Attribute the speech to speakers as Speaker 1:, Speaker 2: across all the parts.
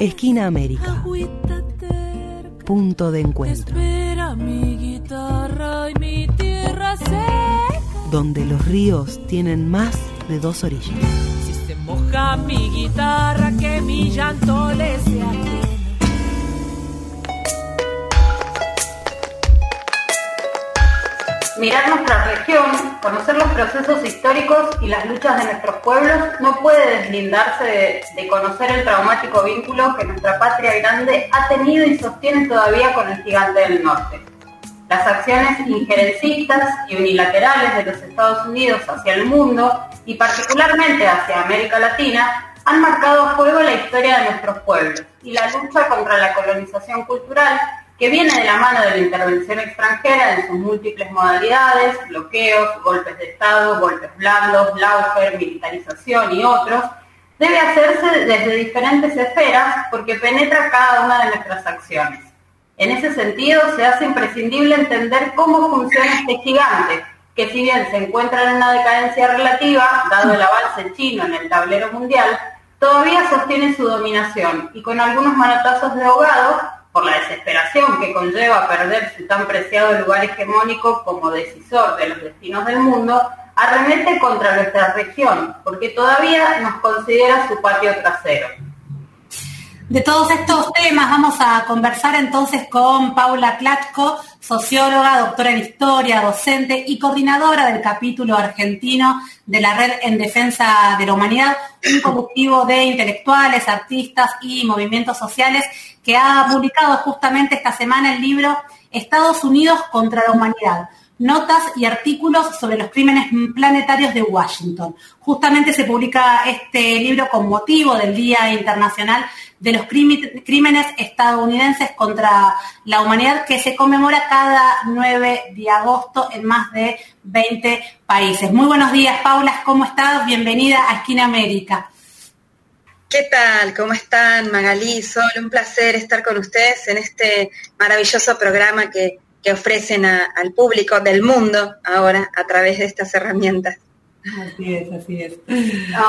Speaker 1: Esquina América. Punto de encuentro. Donde los ríos tienen más de dos orillas.
Speaker 2: Si se moja mi guitarra, que mi llanto le sea
Speaker 3: Mirar nuestra región, conocer los procesos históricos y las luchas de nuestros pueblos no puede deslindarse de, conocer el traumático vínculo que nuestra patria grande ha tenido y sostiene todavía con el gigante del norte. Las acciones injerencistas y unilaterales de los Estados Unidos hacia el mundo y particularmente hacia América Latina han marcado a fuego la historia de nuestros pueblos y la lucha contra la colonización cultural que viene de la mano de la intervención extranjera en sus múltiples modalidades, bloqueos, golpes de Estado, golpes blandos, laufer, militarización y otros, debe hacerse desde diferentes esferas porque penetra cada una de nuestras acciones. En ese sentido, se hace imprescindible entender cómo funciona este gigante, que si bien se encuentra en una decadencia relativa, dado el avance chino en el tablero mundial, todavía sostiene su dominación y con algunos manotazos de ahogado por la desesperación que conlleva perder su tan preciado lugar hegemónico como decisor de los destinos del mundo, arremete contra nuestra región, porque todavía nos considera su patio trasero.
Speaker 4: De todos estos temas vamos a conversar entonces con Paula Klatko, socióloga, doctora en historia, docente y coordinadora del capítulo argentino de la Red en Defensa de la Humanidad, un colectivo de intelectuales, artistas y movimientos sociales que ha publicado justamente esta semana el libro Estados Unidos contra la Humanidad, notas y artículos sobre los crímenes planetarios de Washington. Justamente se publica este libro con motivo del Día Internacional de los Crímenes Estadounidenses contra la Humanidad que se conmemora cada 9 de agosto en más de 20 países. Muy buenos días, Paula, ¿cómo estás? Bienvenida a Esquina América.
Speaker 5: ¿Qué tal? ¿Cómo están, Magalí? Sol, un placer estar con ustedes en este maravilloso programa que, ofrecen al público del mundo ahora a través de estas herramientas.
Speaker 3: Así es, así es.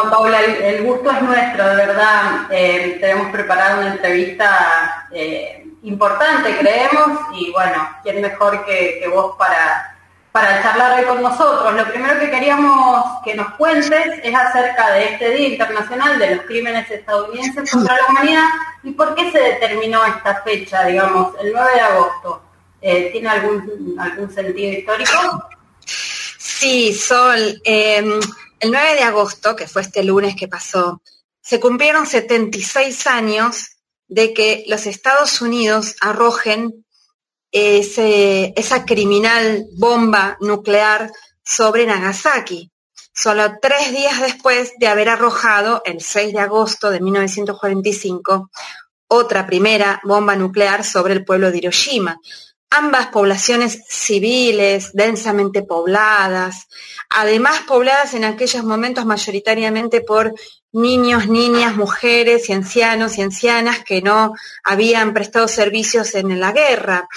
Speaker 3: Paula, el, gusto es nuestro, de verdad. Eh, tenemos preparado una entrevista eh, importante, creemos, y bueno, ¿quién mejor que vos para para charlar hoy con nosotros. Lo primero que queríamos que nos cuentes es acerca de este Día Internacional de los Crímenes Estadounidenses contra la Humanidad y por qué se determinó esta fecha, digamos, el 9 de agosto. Eh, ¿Tiene algún, algún sentido histórico?
Speaker 5: Sí, Sol. Em, el 9 de agosto, que fue este lunes que pasó, se cumplieron 76 años de que los Estados Unidos arrojen esa criminal bomba nuclear sobre Nagasaki, solo tres días después de haber arrojado, el 6 de agosto de 1945, otra primera bomba nuclear sobre el pueblo de Hiroshima. Ambas poblaciones civiles, densamente pobladas, además pobladas en aquellos momentos mayoritariamente por niños, niñas, mujeres y ancianos y ancianas que no habían prestado servicios en la guerra,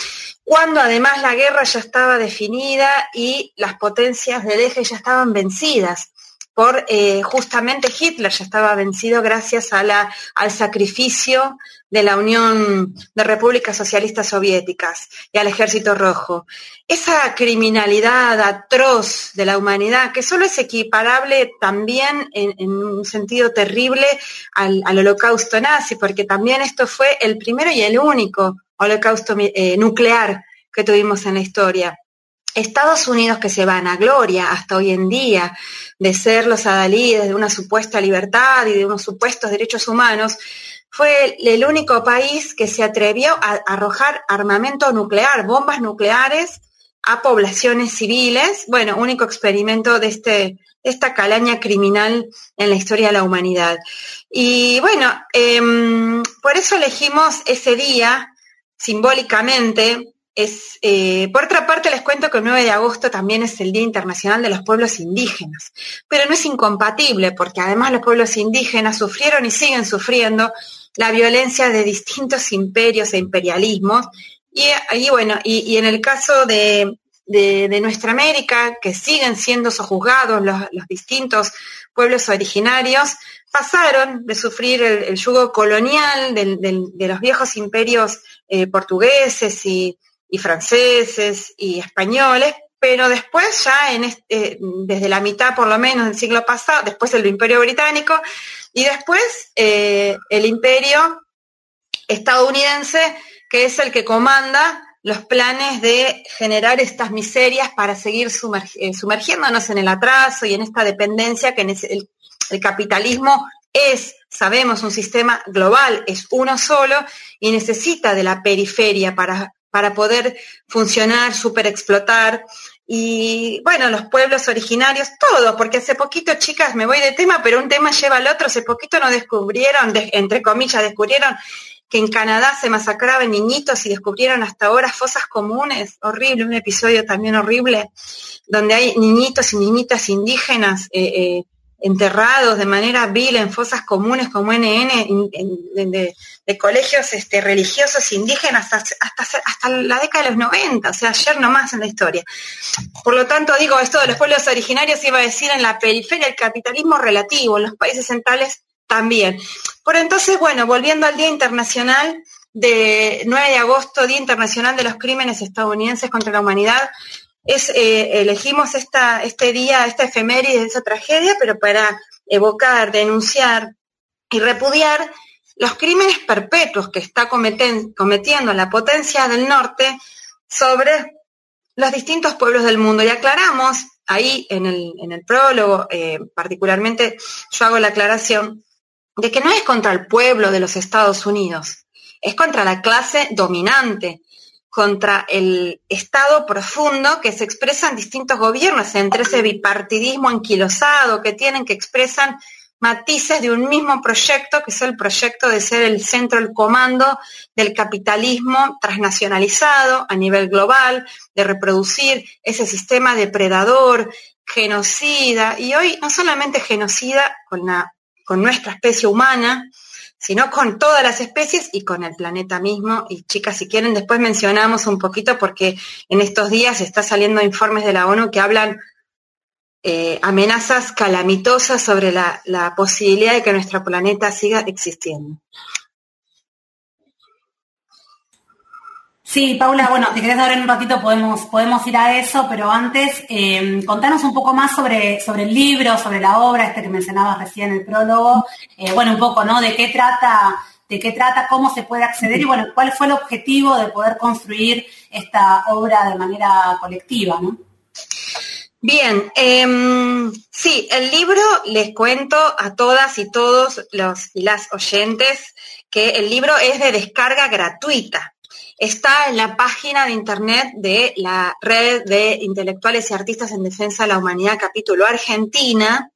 Speaker 5: cuando además la guerra ya estaba definida y las potencias del eje ya estaban vencidas por eh, justamente Hitler ya estaba vencido gracias a la, al sacrificio de la Unión de Repúblicas Socialistas Soviéticas y al Ejército Rojo. Esa criminalidad atroz de la humanidad, que solo es equiparable también en, un sentido terrible al, holocausto nazi, porque también esto fue el primero y el único holocausto eh, nuclear que tuvimos en la historia. Estados Unidos que se van a gloria hasta hoy en día de ser los adalides de una supuesta libertad y de unos supuestos derechos humanos, fue el único país que se atrevió a arrojar armamento nuclear, bombas nucleares a poblaciones civiles. Bueno, único experimento de este, esta calaña criminal en la historia de la humanidad. Y bueno, em, por eso elegimos ese día simbólicamente es, eh, por otra parte, les cuento que el 9 de agosto también es el Día Internacional de los Pueblos Indígenas, pero no es incompatible porque además los pueblos indígenas sufrieron y siguen sufriendo la violencia de distintos imperios e imperialismos. Y, bueno, y, en el caso de, nuestra América, que siguen siendo sojuzgados los, los distintos pueblos originarios, pasaron de sufrir el, yugo colonial de los viejos imperios eh, portugueses y, franceses y españoles, pero después ya en este, desde la mitad por lo menos del siglo pasado, después el imperio británico y después eh, el imperio estadounidense, que es el que comanda los planes de generar estas miserias para seguir eh, sumergiéndonos en el atraso y en esta dependencia que el, el capitalismo es, sabemos, un sistema global, es uno solo y necesita de la periferia para, para poder funcionar, superexplotar. Y bueno, los pueblos originarios, todos, porque hace poquito, chicas, me voy de tema, pero un tema lleva al otro, hace poquito nos descubrieron, entre comillas, descubrieron que en Canadá se masacraban niñitos y descubrieron hasta ahora fosas comunes, horrible, un episodio también horrible, donde hay niñitos y niñitas indígenas eh, eh, enterrados de manera vil en fosas comunes como NN, de, colegios este, religiosos indígenas hasta, hasta, la década de los 90, o sea, ayer nomás en la historia. Por lo tanto, digo, esto de los pueblos originarios iba a decir en la periferia el capitalismo relativo, en los países centrales también. Por entonces, bueno, volviendo al Día Internacional de 9 de agosto, Día Internacional de los Crímenes Estadounidenses contra la Humanidad, eh, elegimos este día, esta efeméride, esa tragedia, pero para evocar, denunciar y repudiar los crímenes perpetuos que está cometiendo la potencia del norte sobre los distintos pueblos del mundo. Y aclaramos ahí en el, en el prólogo, eh, particularmente yo hago la aclaración de que no es contra el pueblo de los Estados Unidos, es contra la clase dominante, contra el Estado profundo que se expresa en distintos gobiernos, entre ese bipartidismo anquilosado que tienen, que expresan matices de un mismo proyecto, que es el proyecto de ser el centro, el comando del capitalismo transnacionalizado a nivel global, de reproducir ese sistema depredador, genocida, y hoy no solamente genocida con, la, con nuestra especie humana, sino con todas las especies y con el planeta mismo. Y chicas, si quieren, después mencionamos un poquito porque en estos días está saliendo informes de la ONU que hablan eh, amenazas calamitosas sobre la, la posibilidad de que nuestro planeta siga existiendo.
Speaker 4: Sí, Paula, bueno, si querés ahora en un ratito podemos, podemos ir a eso, pero antes eh, contanos un poco más sobre, sobre el libro, sobre la obra, este que mencionabas recién el prólogo, eh, bueno, un poco, ¿no? De qué trata, de qué trata, cómo se puede acceder y bueno, cuál fue el objetivo de poder construir esta obra de manera colectiva, ¿no?
Speaker 5: Bien, em, sí, el libro les cuento a todas y todos los y las oyentes que el libro es de descarga gratuita está en la página de internet de la Red de Intelectuales y Artistas en Defensa de la Humanidad, capítulo Argentina.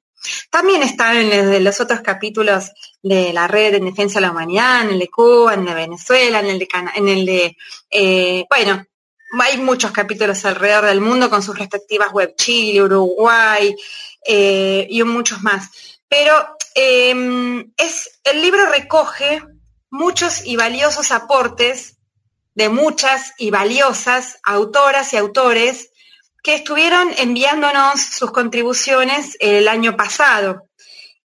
Speaker 5: También está en los otros capítulos de la Red en Defensa de la Humanidad, en el de Cuba, en el de Venezuela, en el de, en el de eh, bueno, hay muchos capítulos alrededor del mundo con sus respectivas web, Chile, Uruguay eh, y muchos más. Pero em, es, el libro recoge muchos y valiosos aportes de muchas y valiosas autoras y autores que estuvieron enviándonos sus contribuciones el año pasado.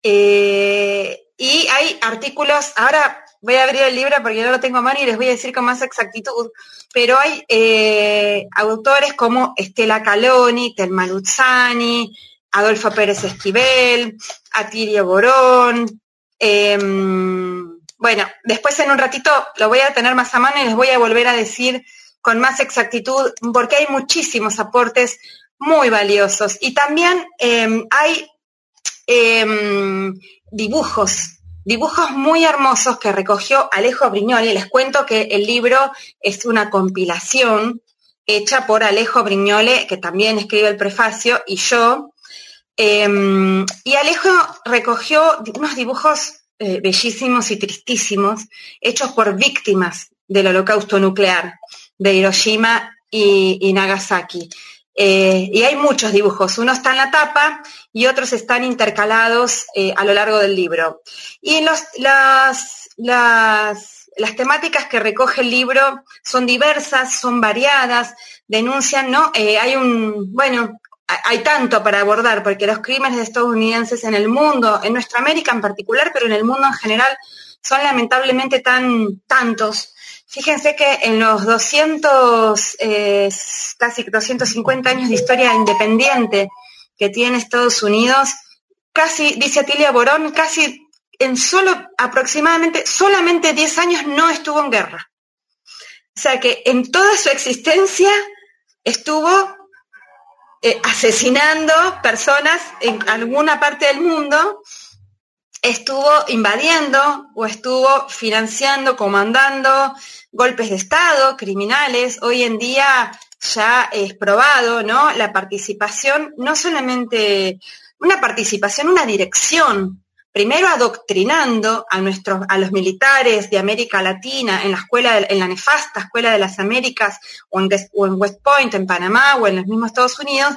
Speaker 5: Eh, y hay artículos, ahora voy a abrir el libro porque no lo tengo a mano y les voy a decir con más exactitud, pero hay eh, autores como Estela Caloni, Telma Luzzani, Adolfo Pérez Esquivel, Atirio Borón, em, bueno, después en un ratito lo voy a tener más a mano y les voy a volver a decir con más exactitud, porque hay muchísimos aportes muy valiosos. Y también em, hay em, dibujos, dibujos muy hermosos que recogió Alejo Brignoli. Les cuento que el libro es una compilación hecha por Alejo Brignole, que también escribe el prefacio, y yo. Em, y Alejo recogió unos dibujos eh, bellísimos y tristísimos, hechos por víctimas del holocausto nuclear de Hiroshima y, Nagasaki. Eh, y hay muchos dibujos, uno está en la tapa y otros están intercalados eh, a lo largo del libro. Y las, las, las, temáticas que recoge el libro son diversas, son variadas, denuncian, ¿no? hay un, bueno, hay tanto para abordar, porque los crímenes estadounidenses en el mundo, en nuestra América en particular, pero en el mundo en general, son lamentablemente tan tantos. Fíjense que en los 200, eh, casi 250 años de historia independiente que tiene Estados Unidos, casi, dice Atilia Borón, casi en solo aproximadamente, solamente 10 años no estuvo en guerra. O sea que en toda su existencia estuvo eh, asesinando personas en alguna parte del mundo, estuvo invadiendo o estuvo financiando, comandando golpes de Estado, criminales. Hoy en día ya es probado, ¿no? La participación, no solamente una participación, una dirección primero adoctrinando a nuestros, a los militares de América Latina en la escuela, en la nefasta escuela de las Américas o en, West Point, en Panamá o en los mismos Estados Unidos,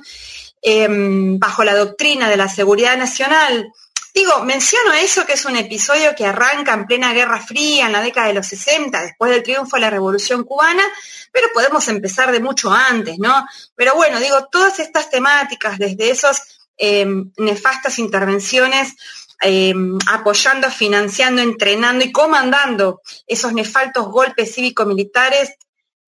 Speaker 5: em, bajo la doctrina de la seguridad nacional. Digo, menciono eso que es un episodio que arranca en plena Guerra Fría, en la década de los 60, después del triunfo de la Revolución Cubana, pero podemos empezar de mucho antes, ¿no? Pero bueno, digo, todas estas temáticas, desde esas em, nefastas intervenciones Em, apoyando, financiando, entrenando y comandando esos nefaltos golpes cívico-militares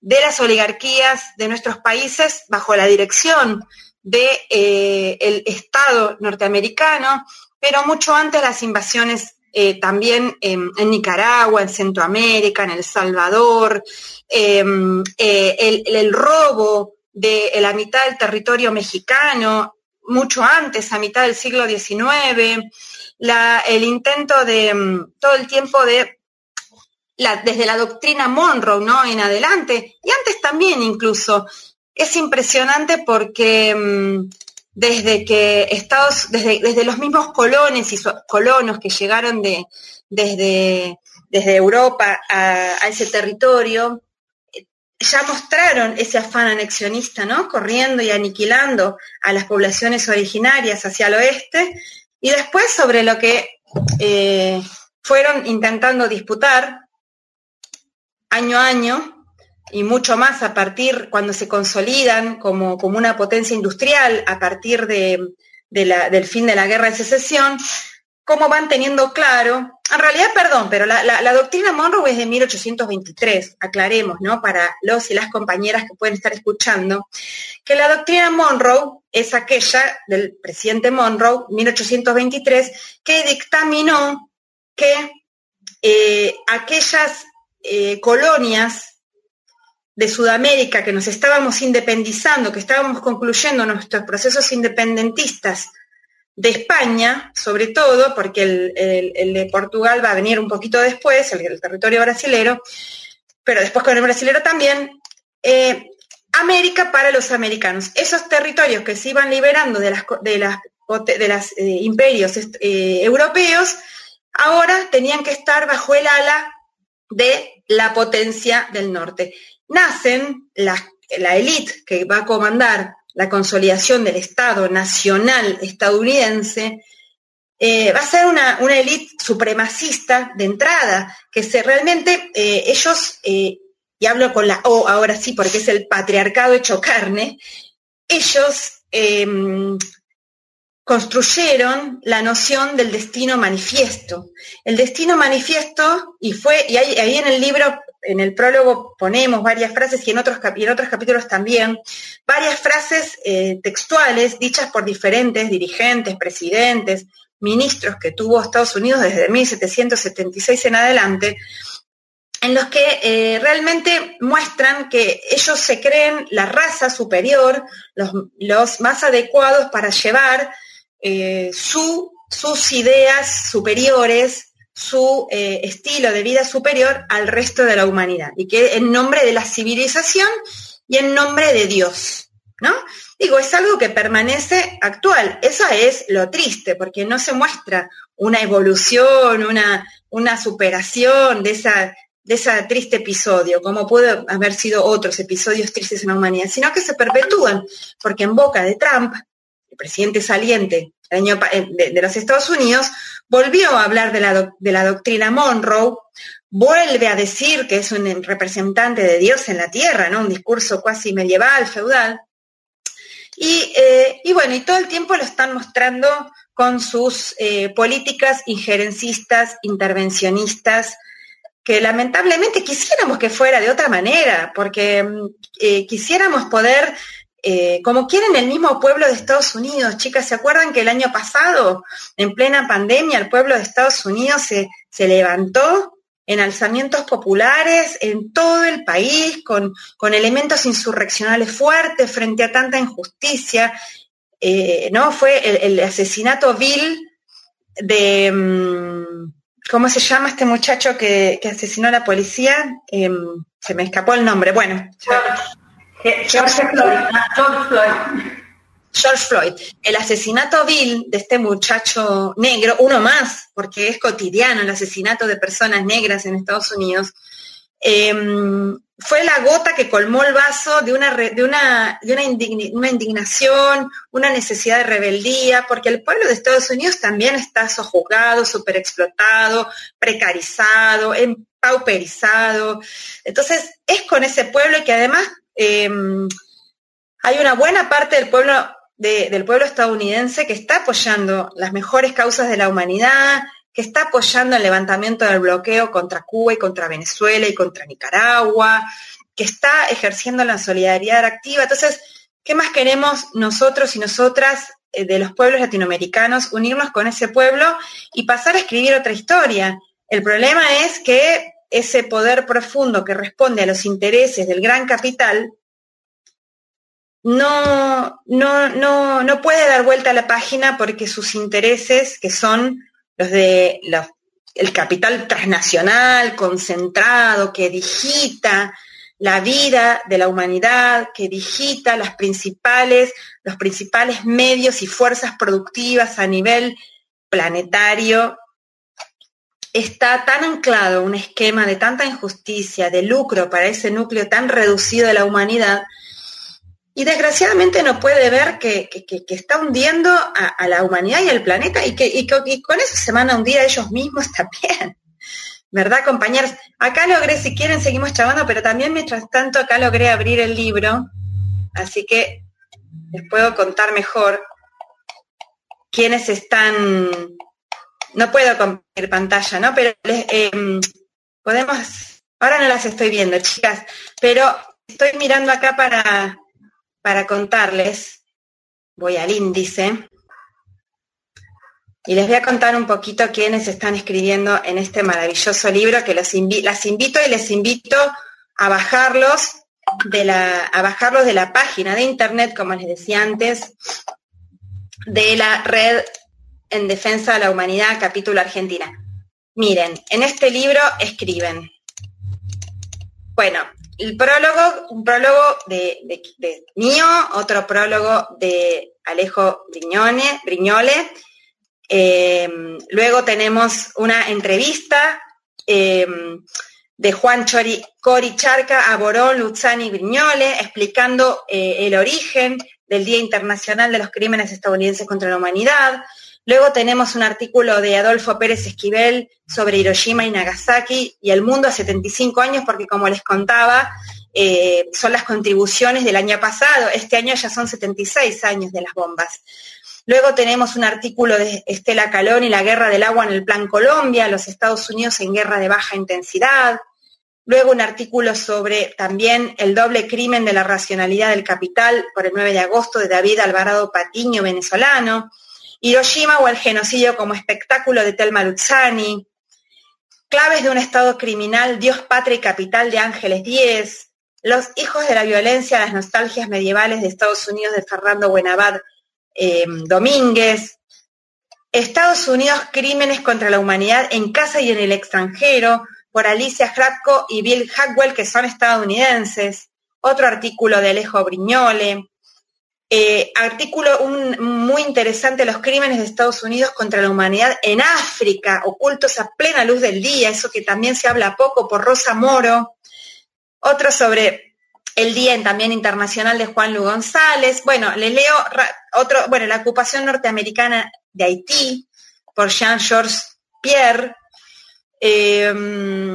Speaker 5: de las oligarquías de nuestros países bajo la dirección del de, eh, Estado norteamericano, pero mucho antes las invasiones eh, también en Nicaragua, en Centroamérica, en El Salvador, em, eh, el, robo de la mitad del territorio mexicano, mucho antes, a mitad del siglo XIX, el intento de mm, todo el tiempo de, desde la doctrina Monroe, ¿no? En adelante, y antes también incluso, es impresionante porque mm, desde que Estados, desde, desde los mismos colones y colonos que llegaron de, desde, desde Europa a ese territorio, ya mostraron ese afán anexionista, ¿no? Corriendo y aniquilando a las poblaciones originarias hacia el oeste, y después sobre lo que eh, fueron intentando disputar año a año y mucho más a partir cuando se consolidan como, como una potencia industrial a partir de, del fin de la guerra de secesión, cómo van teniendo claro, en realidad, perdón, pero la, doctrina Monroe es de 1823, aclaremos, ¿no? Para los y las compañeras que pueden estar escuchando, que la doctrina Monroe es aquella del presidente Monroe, 1823, que dictaminó que eh, aquellas eh, colonias de Sudamérica que nos estábamos independizando, que estábamos concluyendo nuestros procesos independentistas de España, sobre todo, porque el, de Portugal va a venir un poquito después, el, territorio brasilero, pero después con el brasilero también, eh, América para los americanos. Esos territorios que se iban liberando de las, de las, de eh, imperios eh, europeos, ahora tenían que estar bajo el ala de la potencia del norte. Nacen la élite que va a comandar la consolidación del Estado nacional estadounidense, eh, va a ser una, una élite supremacista de entrada, que se realmente eh, ellos, eh, y hablo con la O ahora sí porque es el patriarcado hecho carne, ellos em, construyeron la noción del destino manifiesto. El destino manifiesto, y fue, y ahí en el libro en el prólogo ponemos varias frases y en otros, en otros capítulos también, varias frases eh, textuales dichas por diferentes dirigentes, presidentes, ministros que tuvo Estados Unidos desde 1776 en adelante, en los que eh, realmente muestran que ellos se creen la raza superior, los, más adecuados para llevar eh, su, sus ideas superiores su eh, estilo de vida superior al resto de la humanidad y que en nombre de la civilización y en nombre de Dios, ¿no? Digo, es algo que permanece actual. Eso es lo triste, porque no se muestra una evolución, una, una superación de esa, de ese triste episodio, como puede haber sido otros episodios tristes en la humanidad, sino que se perpetúan, porque en boca de Trump, el presidente saliente eh, de, los Estados Unidos, volvió a hablar de la, de la doctrina Monroe, vuelve a decir que es un representante de Dios en la tierra, ¿no? Un discurso casi medieval, feudal. Y, eh, y, bueno, y todo el tiempo lo están mostrando con sus eh, políticas injerencistas, intervencionistas, que lamentablemente quisiéramos que fuera de otra manera, porque mm, quisiéramos poder, eh, como quieren el mismo pueblo de Estados Unidos, chicas, ¿se acuerdan que el año pasado, en plena pandemia, el pueblo de Estados Unidos se, se levantó en alzamientos populares en todo el país, con, con elementos insurreccionales fuertes frente a tanta injusticia? Eh, ¿no? Fue el, asesinato vil de, mm, ¿cómo se llama este muchacho que, asesinó a la policía? Em, se me escapó el nombre. Bueno,
Speaker 3: George, Floyd.
Speaker 5: George Floyd. El asesinato vil de este muchacho negro, uno más, porque es cotidiano el asesinato de personas negras en Estados Unidos, em, fue la gota que colmó el vaso de una, de una, de una, indignación, una necesidad de rebeldía, porque el pueblo de Estados Unidos también está sojuzgado, superexplotado, precarizado, empauperizado. Entonces, es con ese pueblo que además em, hay una buena parte del pueblo, estadounidense que está apoyando las mejores causas de la humanidad, que está apoyando el levantamiento del bloqueo contra Cuba y contra Venezuela y contra Nicaragua, que está ejerciendo la solidaridad activa. Entonces, ¿qué más queremos nosotros y nosotras eh, de los pueblos latinoamericanos? Unirnos con ese pueblo y pasar a escribir otra historia. El problema es que ese poder profundo que responde a los intereses del gran capital no, no, no, no puede dar vuelta a la página porque sus intereses, que son los de el capital transnacional concentrado que digita la vida de la humanidad, que digita las principales, los principales medios y fuerzas productivas a nivel planetario, está tan anclado un esquema de tanta injusticia, de lucro para ese núcleo tan reducido de la humanidad, y desgraciadamente no puede ver que, está hundiendo a, la humanidad y al planeta y que con eso se van a hundir a ellos mismos también. ¿Verdad, compañeros? Acá logré, si quieren, seguimos chavando, pero también mientras tanto acá logré abrir el libro, así que les puedo contar mejor quiénes están. No puedo compartir pantalla, ¿no? Pero em, podemos. Ahora no las estoy viendo, chicas, pero estoy mirando acá para para contarles, voy al índice, y les voy a contar un poquito quiénes están escribiendo en este maravilloso libro que las invito y les invito a bajarlos de la, a bajarlos de la página de internet, como les decía antes, de la red en defensa de la humanidad, capítulo Argentina. Miren, en este libro escriben, bueno, el prólogo, un prólogo de, mío, otro prólogo de Alejo Briñone. Eh, luego tenemos una entrevista eh, de Juan Chori, Cori Charca a Borón, Luzzani Briñole, explicando eh, el origen del Día Internacional de los Crímenes Estadounidenses contra la Humanidad. Luego tenemos un artículo de Adolfo Pérez Esquivel sobre Hiroshima y Nagasaki y el mundo a 75 años, porque como les contaba, eh, son las contribuciones del año pasado. Este año ya son 76 años de las bombas. Luego tenemos un artículo de Estela Calón y la guerra del agua en el Plan Colombia, los Estados Unidos en guerra de baja intensidad. Luego un artículo sobre también el doble crimen de la racionalidad del capital por el 9 de agosto de David Alvarado Patiño, venezolano. Hiroshima o el genocidio como espectáculo de Telma Luzzani, claves de un Estado criminal, Dios, patria y capital de Ángeles Díez, los hijos de la violencia, las nostalgias medievales de Estados Unidos de Fernando Buenabad eh, Domínguez, Estados Unidos, crímenes contra la humanidad en casa y en el extranjero, por Alicia Hratko y Bill Hackwell, que son estadounidenses, otro artículo de Alejo Briñole, eh, artículo muy interesante, los crímenes de Estados Unidos contra la humanidad en África, ocultos a plena luz del día, eso que también se habla poco por Rosa Moro. Otro sobre el Día también Internacional de Juan Lu González. Bueno, le leo otro, bueno, la ocupación norteamericana de Haití por Jean-Georges Pierre. Em,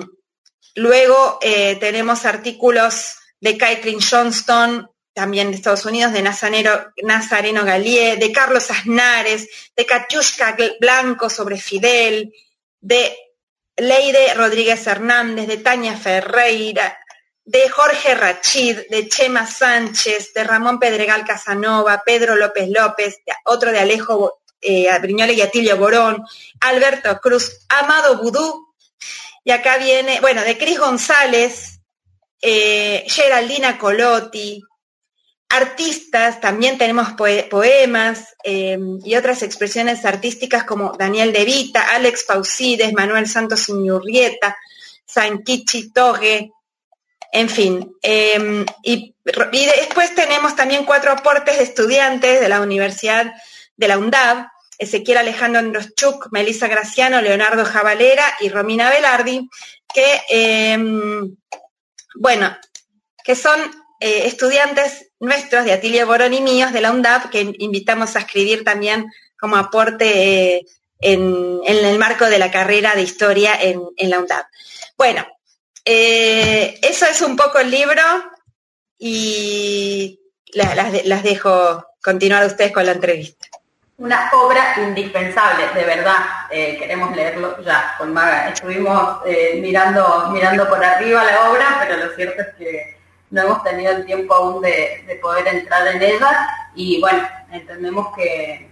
Speaker 5: luego eh, tenemos artículos de Caitlin Johnston, también de Estados Unidos, de Nazareno, Galié, de Carlos Aznares, de Katiushka Blanco sobre Fidel, de Leide Rodríguez Hernández, de Tania Ferreira, de Jorge Rachid, de Chema Sánchez, de Ramón Pedregal Casanova, Pedro López López, otro de Alejo eh, y Atilio Borón, Alberto Cruz, Amado Budú, y acá viene, bueno, de Cris González, eh, Geraldina Colotti, artistas, también tenemos poemas em, y otras expresiones artísticas como Daniel De Vita, Alex Pausides, Manuel Santos Iñurrieta, Sankichi Toge, en fin. Em, y, después tenemos también cuatro aportes de estudiantes de la Universidad de la UNDAV, Ezequiel Alejandro Androschuk, Melissa Graciano, Leonardo Javalera y Romina Velardi, que, em, bueno, que son eh, estudiantes nuestros de Atilio Borón y míos de la UNDAP, que invitamos a escribir también como aporte eh, en, el marco de la carrera de historia en, la UNDAP. Bueno, eh, eso es un poco el libro y las, dejo continuar ustedes con la entrevista.
Speaker 3: Una obra indispensable, de verdad. queremos leerlo ya con Maga. Estuvimos mirando, mirando por arriba la obra, pero lo cierto es que no hemos tenido el tiempo aún de, poder entrar en ella y bueno, entendemos que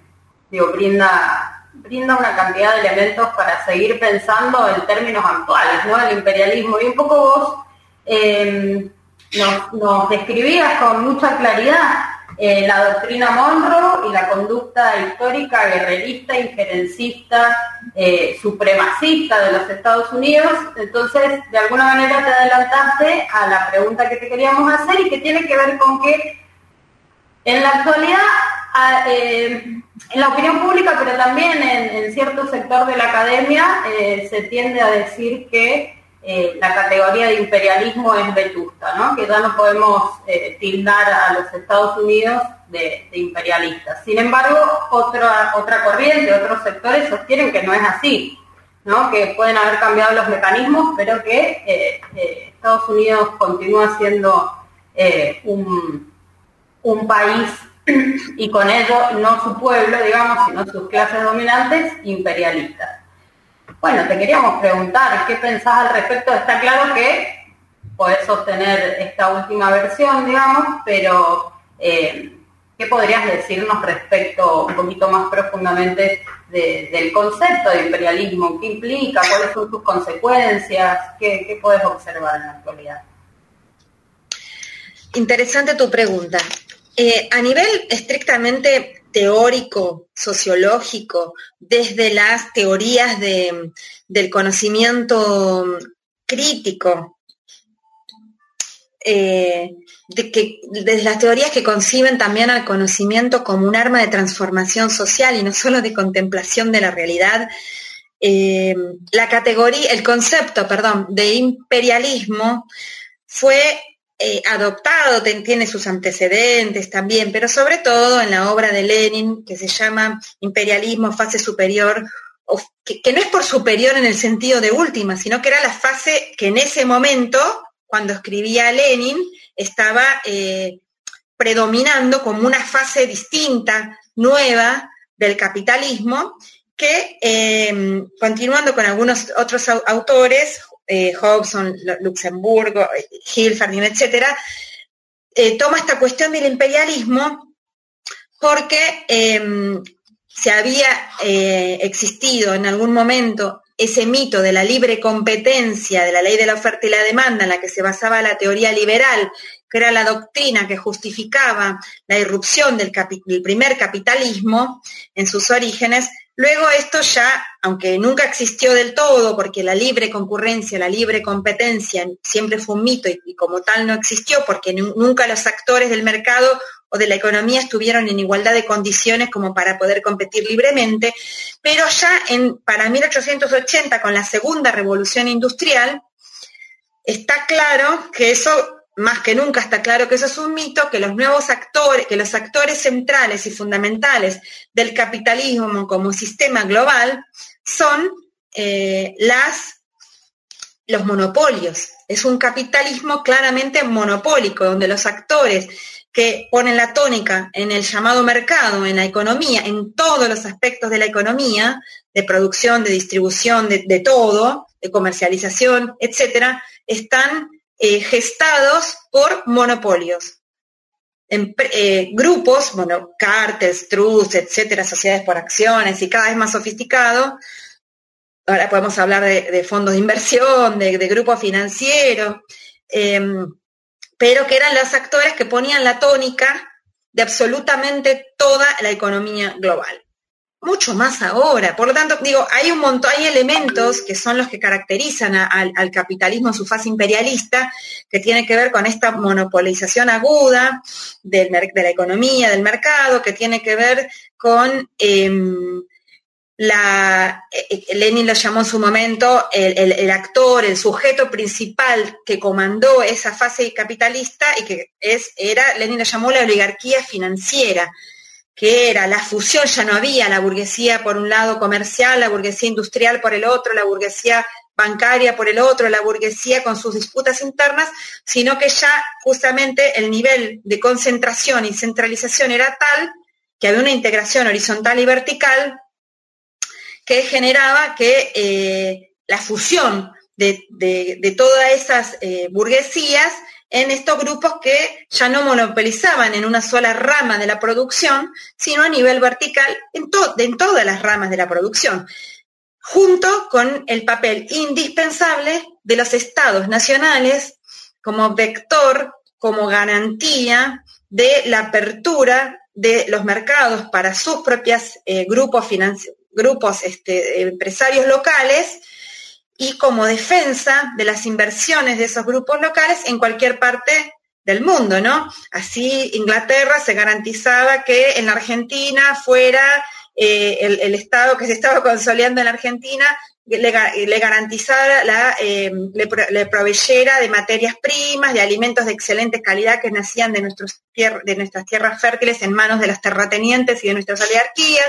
Speaker 3: digo, brinda, brinda una cantidad de elementos para seguir pensando en términos actuales, ¿no? El imperialismo. Y un poco vos nos, nos describías con mucha claridad eh, la doctrina Monroe y la conducta histórica guerrerista, injerencista, eh, supremacista de los Estados Unidos. Entonces, de alguna manera te adelantaste a la pregunta que te queríamos hacer y que tiene que ver con que en la actualidad, eh, en la opinión pública, pero también en, cierto sector de la academia, se tiende a decir que eh, la categoría de imperialismo es vetusta, ¿no? que ya no podemos eh, tildar a los Estados Unidos de, imperialistas. Sin embargo, otra, otra corriente, otros sectores sostienen que no es así, ¿no? que pueden haber cambiado los mecanismos, pero que eh, Estados Unidos continúa siendo un, un país y con ello no su pueblo, digamos, sino sus clases dominantes imperialistas. Bueno, te queríamos preguntar, ¿qué pensás al respecto? Está claro que podés sostener esta última versión, digamos, pero eh, ¿qué podrías decirnos respecto un poquito más profundamente del concepto de imperialismo? ¿Qué implica? ¿Cuáles son sus consecuencias? ¿Qué, qué puedes observar en la actualidad?
Speaker 5: Interesante tu pregunta. Eh, a nivel estrictamente teórico, sociológico, desde las teorías del conocimiento crítico, eh, desde las teorías que conciben también al conocimiento como un arma de transformación social y no solo de contemplación de la realidad, eh, la categoría, el concepto, perdón, de imperialismo fue eh, adoptado, tiene sus antecedentes también, pero sobre todo en la obra de Lenin, que se llama Imperialismo, fase superior, que, no es por superior en el sentido de última, sino que era la fase que en ese momento, cuando escribía Lenin, estaba eh, predominando como una fase distinta, nueva del capitalismo, que eh, continuando con algunos otros autores, eh, Hobson, Luxemburgo, Hilferdin, etcétera, eh, toma esta cuestión del imperialismo porque em, se había eh, existido en algún momento ese mito de la libre competencia, de la ley de la oferta y la demanda, en la que se basaba la teoría liberal, que era la doctrina que justificaba la irrupción del primer capitalismo en sus orígenes, Luego esto ya, aunque nunca existió del todo, porque la libre concurrencia, la libre competencia siempre fue un mito y, como tal no existió, porque nunca los actores del mercado o de la economía estuvieron en igualdad de condiciones como para poder competir libremente, pero ya en, para 1880, con la segunda revolución industrial, está claro que eso más que nunca está claro que eso es un mito, que los nuevos actores, que los actores centrales y fundamentales del capitalismo como sistema global son eh, las, los monopolios. Es un capitalismo claramente monopólico, donde los actores que ponen la tónica en el llamado mercado, en la economía, en todos los aspectos de la economía, de producción, de distribución, de, todo, de comercialización, etcétera, están eh, gestados por monopolios. En, eh, grupos, bueno, cárteles, trusts, etcétera, sociedades por acciones y cada vez más sofisticado. Ahora podemos hablar de, fondos de inversión, de, grupos financieros. Em, pero que eran los actores que ponían la tónica de absolutamente toda la economía global. Mucho más ahora. Por lo tanto, digo, hay un montón, hay elementos que son los que caracterizan al capitalismo en su fase imperialista, que tiene que ver con esta monopolización aguda de la economía, del mercado, que tiene que ver con em, la, eh, eh, Lenin lo llamó en su momento el, actor, el sujeto principal que comandó esa fase capitalista y que es, era, Lenin lo llamó la oligarquía financiera, que era la fusión, ya no había la burguesía por un lado comercial, la burguesía industrial por el otro, la burguesía bancaria por el otro, la burguesía con sus disputas internas, sino que ya justamente el nivel de concentración y centralización era tal que había una integración horizontal y vertical que generaba que eh, la fusión de, todas esas eh, burguesías en estos grupos que ya no monopolizaban en una sola rama de la producción, sino a nivel vertical en, en todas las ramas de la producción, junto con el papel indispensable de los estados nacionales como vector, como garantía de la apertura de los mercados para sus propios eh, grupos grupos este, empresarios locales y como defensa de las inversiones de esos grupos locales en cualquier parte del mundo, ¿no? Así Inglaterra se garantizaba que en la Argentina fuera eh, el, Estado que se estaba consolidando en la Argentina le, garantizara, la, eh, proveyera de materias primas, de alimentos de excelente calidad que nacían de, nuestros de nuestras tierras fértiles en manos de las terratenientes y de nuestras oligarquías.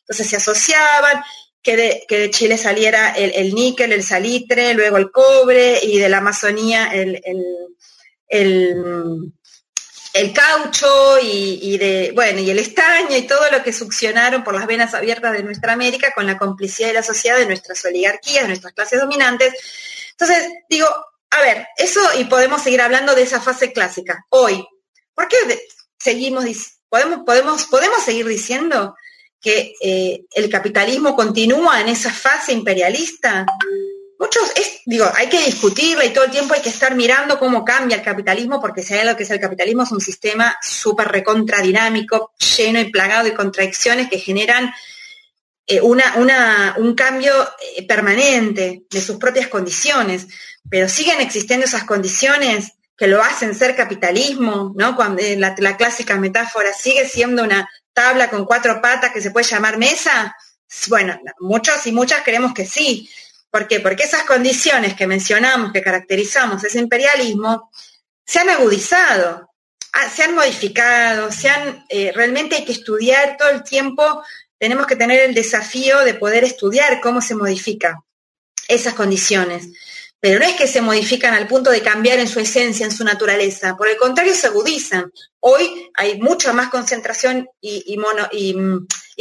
Speaker 5: Entonces se asociaban, que de, que de Chile saliera el, níquel, el salitre, luego el cobre y de la Amazonía el, el el caucho y, de, bueno, y el estaño y todo lo que succionaron por las venas abiertas de nuestra América con la complicidad de la sociedad, de nuestras oligarquías, de nuestras clases dominantes. Entonces, digo, a ver, eso y podemos seguir hablando de esa fase clásica. Hoy, ¿por qué seguimos, podemos, podemos, podemos seguir diciendo que eh, el capitalismo continúa en esa fase imperialista? muchos, digo, hay que discutirla y todo el tiempo hay que estar mirando cómo cambia el capitalismo, porque si hay lo que es el capitalismo es un sistema súper recontradinamico, lleno y plagado de contradicciones que generan eh, una, un cambio eh, permanente de sus propias condiciones, pero siguen existiendo esas condiciones que lo hacen ser capitalismo, ¿no? Cuando la, la clásica metáfora sigue siendo una tabla con cuatro patas que se puede llamar mesa. Bueno, muchos y muchas creemos que sí, ¿Por qué? Porque esas condiciones que mencionamos, que caracterizamos ese imperialismo, se han agudizado, ah, se han modificado, se han, eh, realmente hay que estudiar todo el tiempo, tenemos que tener el desafío de poder estudiar cómo se modifican esas condiciones. Pero no es que se modifican al punto de cambiar en su esencia, en su naturaleza. Por el contrario, se agudizan. Hoy hay mucha más concentración y,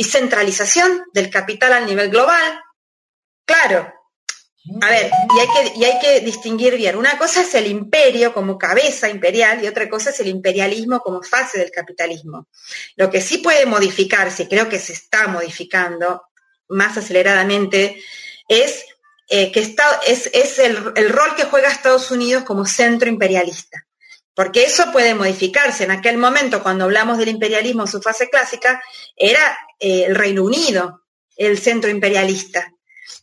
Speaker 5: centralización del capital a nivel global. Claro, a ver, y hay, que, y hay que distinguir bien. Una cosa es el imperio como cabeza imperial y otra cosa es el imperialismo como fase del capitalismo. Lo que sí puede modificarse, creo que se está modificando más aceleradamente, es eh, que está, es, es el, rol que juega Estados Unidos como centro imperialista. Porque eso puede modificarse. En aquel momento, cuando hablamos del imperialismo en su fase clásica, era eh, el Reino Unido el centro imperialista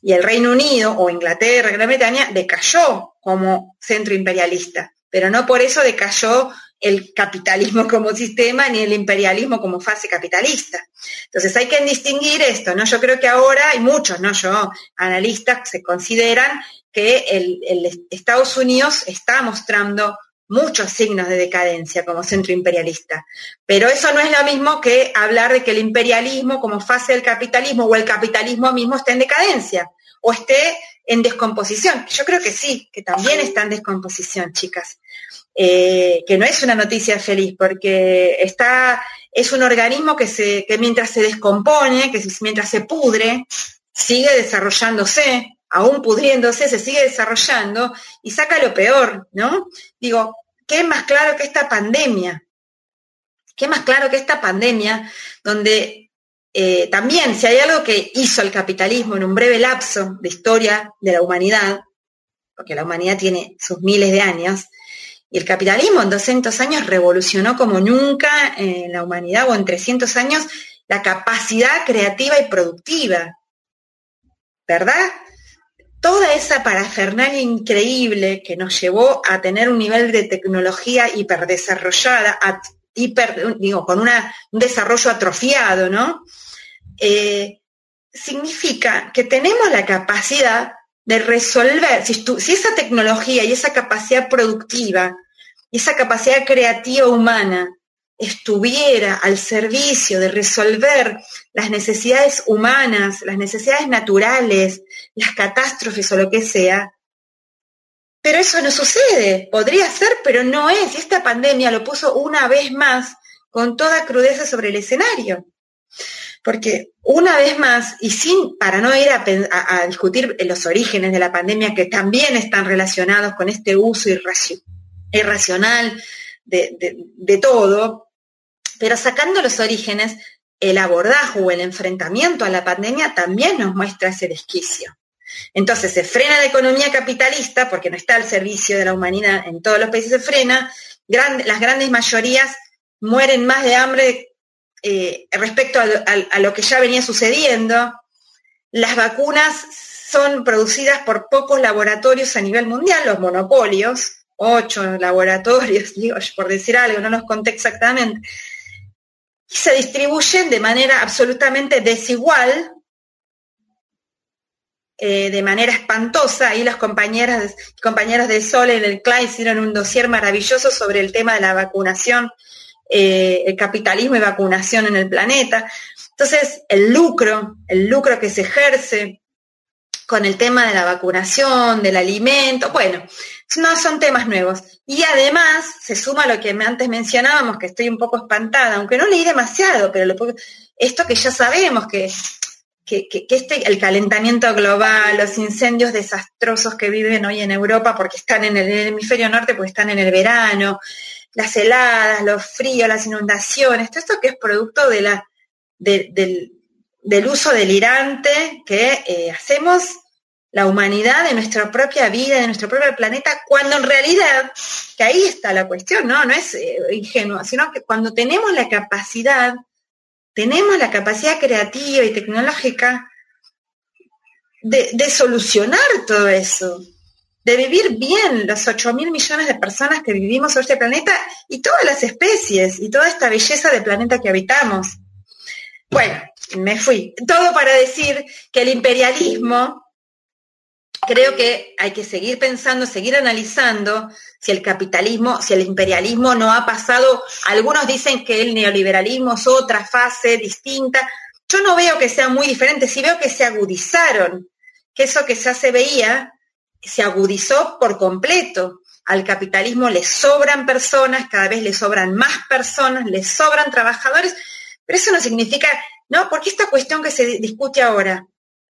Speaker 5: y el Reino Unido o Inglaterra, Gran Bretaña, decayó como centro imperialista, pero no por eso decayó el capitalismo como sistema ni el imperialismo como fase capitalista. Entonces hay que distinguir esto, ¿no? Yo creo que ahora hay muchos, ¿no? Yo, analistas, se consideran que el Estados Unidos está mostrando muchos signos de decadencia como centro imperialista. Pero eso no es lo mismo que hablar de que el imperialismo como fase del capitalismo o el capitalismo mismo esté en decadencia o esté en descomposición. Yo creo que sí, que también está en descomposición, chicas. Eh, que no es una noticia feliz, porque está, es un organismo que, se, que mientras se descompone, que mientras se pudre, sigue desarrollándose, aún pudriéndose, se sigue desarrollando y saca lo peor, ¿no? Digo, ¿qué más claro que esta pandemia? ¿Qué más claro que esta pandemia donde eh, también si hay algo que hizo el capitalismo en un breve lapso de historia de la humanidad, porque la humanidad tiene sus miles de años, y el capitalismo en 200 años revolucionó como nunca en la humanidad o en 300 años la capacidad creativa y productiva. ¿Verdad? Toda esa parafernalia increíble que nos llevó a tener un nivel de tecnología hiperdesarrollada, hiper, digo, con un desarrollo atrofiado, ¿no? Eh, significa que tenemos la capacidad de resolver, si, si, esa tecnología y esa capacidad productiva y esa capacidad creativa humana estuviera al servicio de resolver las necesidades humanas, las necesidades naturales, las catástrofes o lo que sea, pero eso no sucede, podría ser, pero no es. Y esta pandemia lo puso una vez más con toda crudeza sobre el escenario. Porque una vez más, y sin, para no ir a, discutir los orígenes de la pandemia, que también están relacionados con este uso irracional de, todo, pero sacando los orígenes, el abordaje o el enfrentamiento a la pandemia también nos muestra ese desquicio. Entonces se frena la economía capitalista porque no está al servicio de la humanidad, en todos los países se frena, las grandes mayorías mueren más de hambre eh, respecto a, lo que ya venía sucediendo, las vacunas son producidas por pocos laboratorios a nivel mundial, los monopolios, ocho laboratorios, digo, por decir algo, no los conté exactamente, y se distribuyen de manera absolutamente desigual, eh, de manera espantosa. Ahí las compañeras, compañeros de Sol en el CLA hicieron un dossier maravilloso sobre el tema de la vacunación eh, el capitalismo y vacunación en el planeta. Entonces, el lucro, el lucro que se ejerce con el tema de la vacunación, del alimento, bueno, no son temas nuevos. Y además se suma lo que antes mencionábamos, que estoy un poco espantada, aunque no leí demasiado, pero esto que ya sabemos, que, que, que, este, el calentamiento global, los incendios desastrosos que viven hoy en Europa porque están en el hemisferio norte, porque están en el verano, las heladas, los fríos, las inundaciones, todo esto que es producto del, uso delirante que eh, hacemos la humanidad de nuestra propia vida, de nuestro propio planeta, cuando en realidad, que ahí está la cuestión, ¿no? No es eh, ingenuo, sino que cuando tenemos la capacidad, tenemos la capacidad creativa y tecnológica de solucionar todo eso de vivir bien los 8 mil millones de personas que vivimos sobre este planeta y todas las especies y toda esta belleza del planeta que habitamos. Bueno, me fui. Todo para decir que el imperialismo, creo que hay que seguir pensando, seguir analizando si el capitalismo, si el imperialismo no ha pasado, algunos dicen que el neoliberalismo es otra fase distinta. Yo no veo que sea muy diferente, sí veo que se agudizaron, que eso que ya se veía se agudizó por completo. Al capitalismo le sobran personas, cada vez le sobran más personas, le sobran trabajadores, pero eso no significa, ¿no? Porque esta cuestión que se discute ahora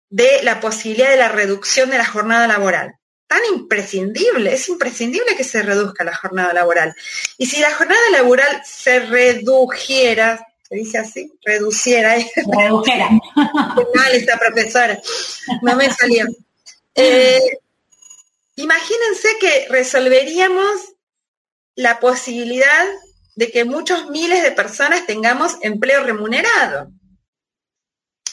Speaker 5: de la posibilidad de la reducción de la jornada laboral, tan imprescindible, es imprescindible que se reduzca la jornada laboral. Y si la jornada laboral se redujera, se dice así, reduciera.
Speaker 4: Redujera.
Speaker 5: mal esta profesora, no me salió. Eh, Imagínense que resolveríamos la posibilidad de que muchos miles de personas tengamos empleo remunerado.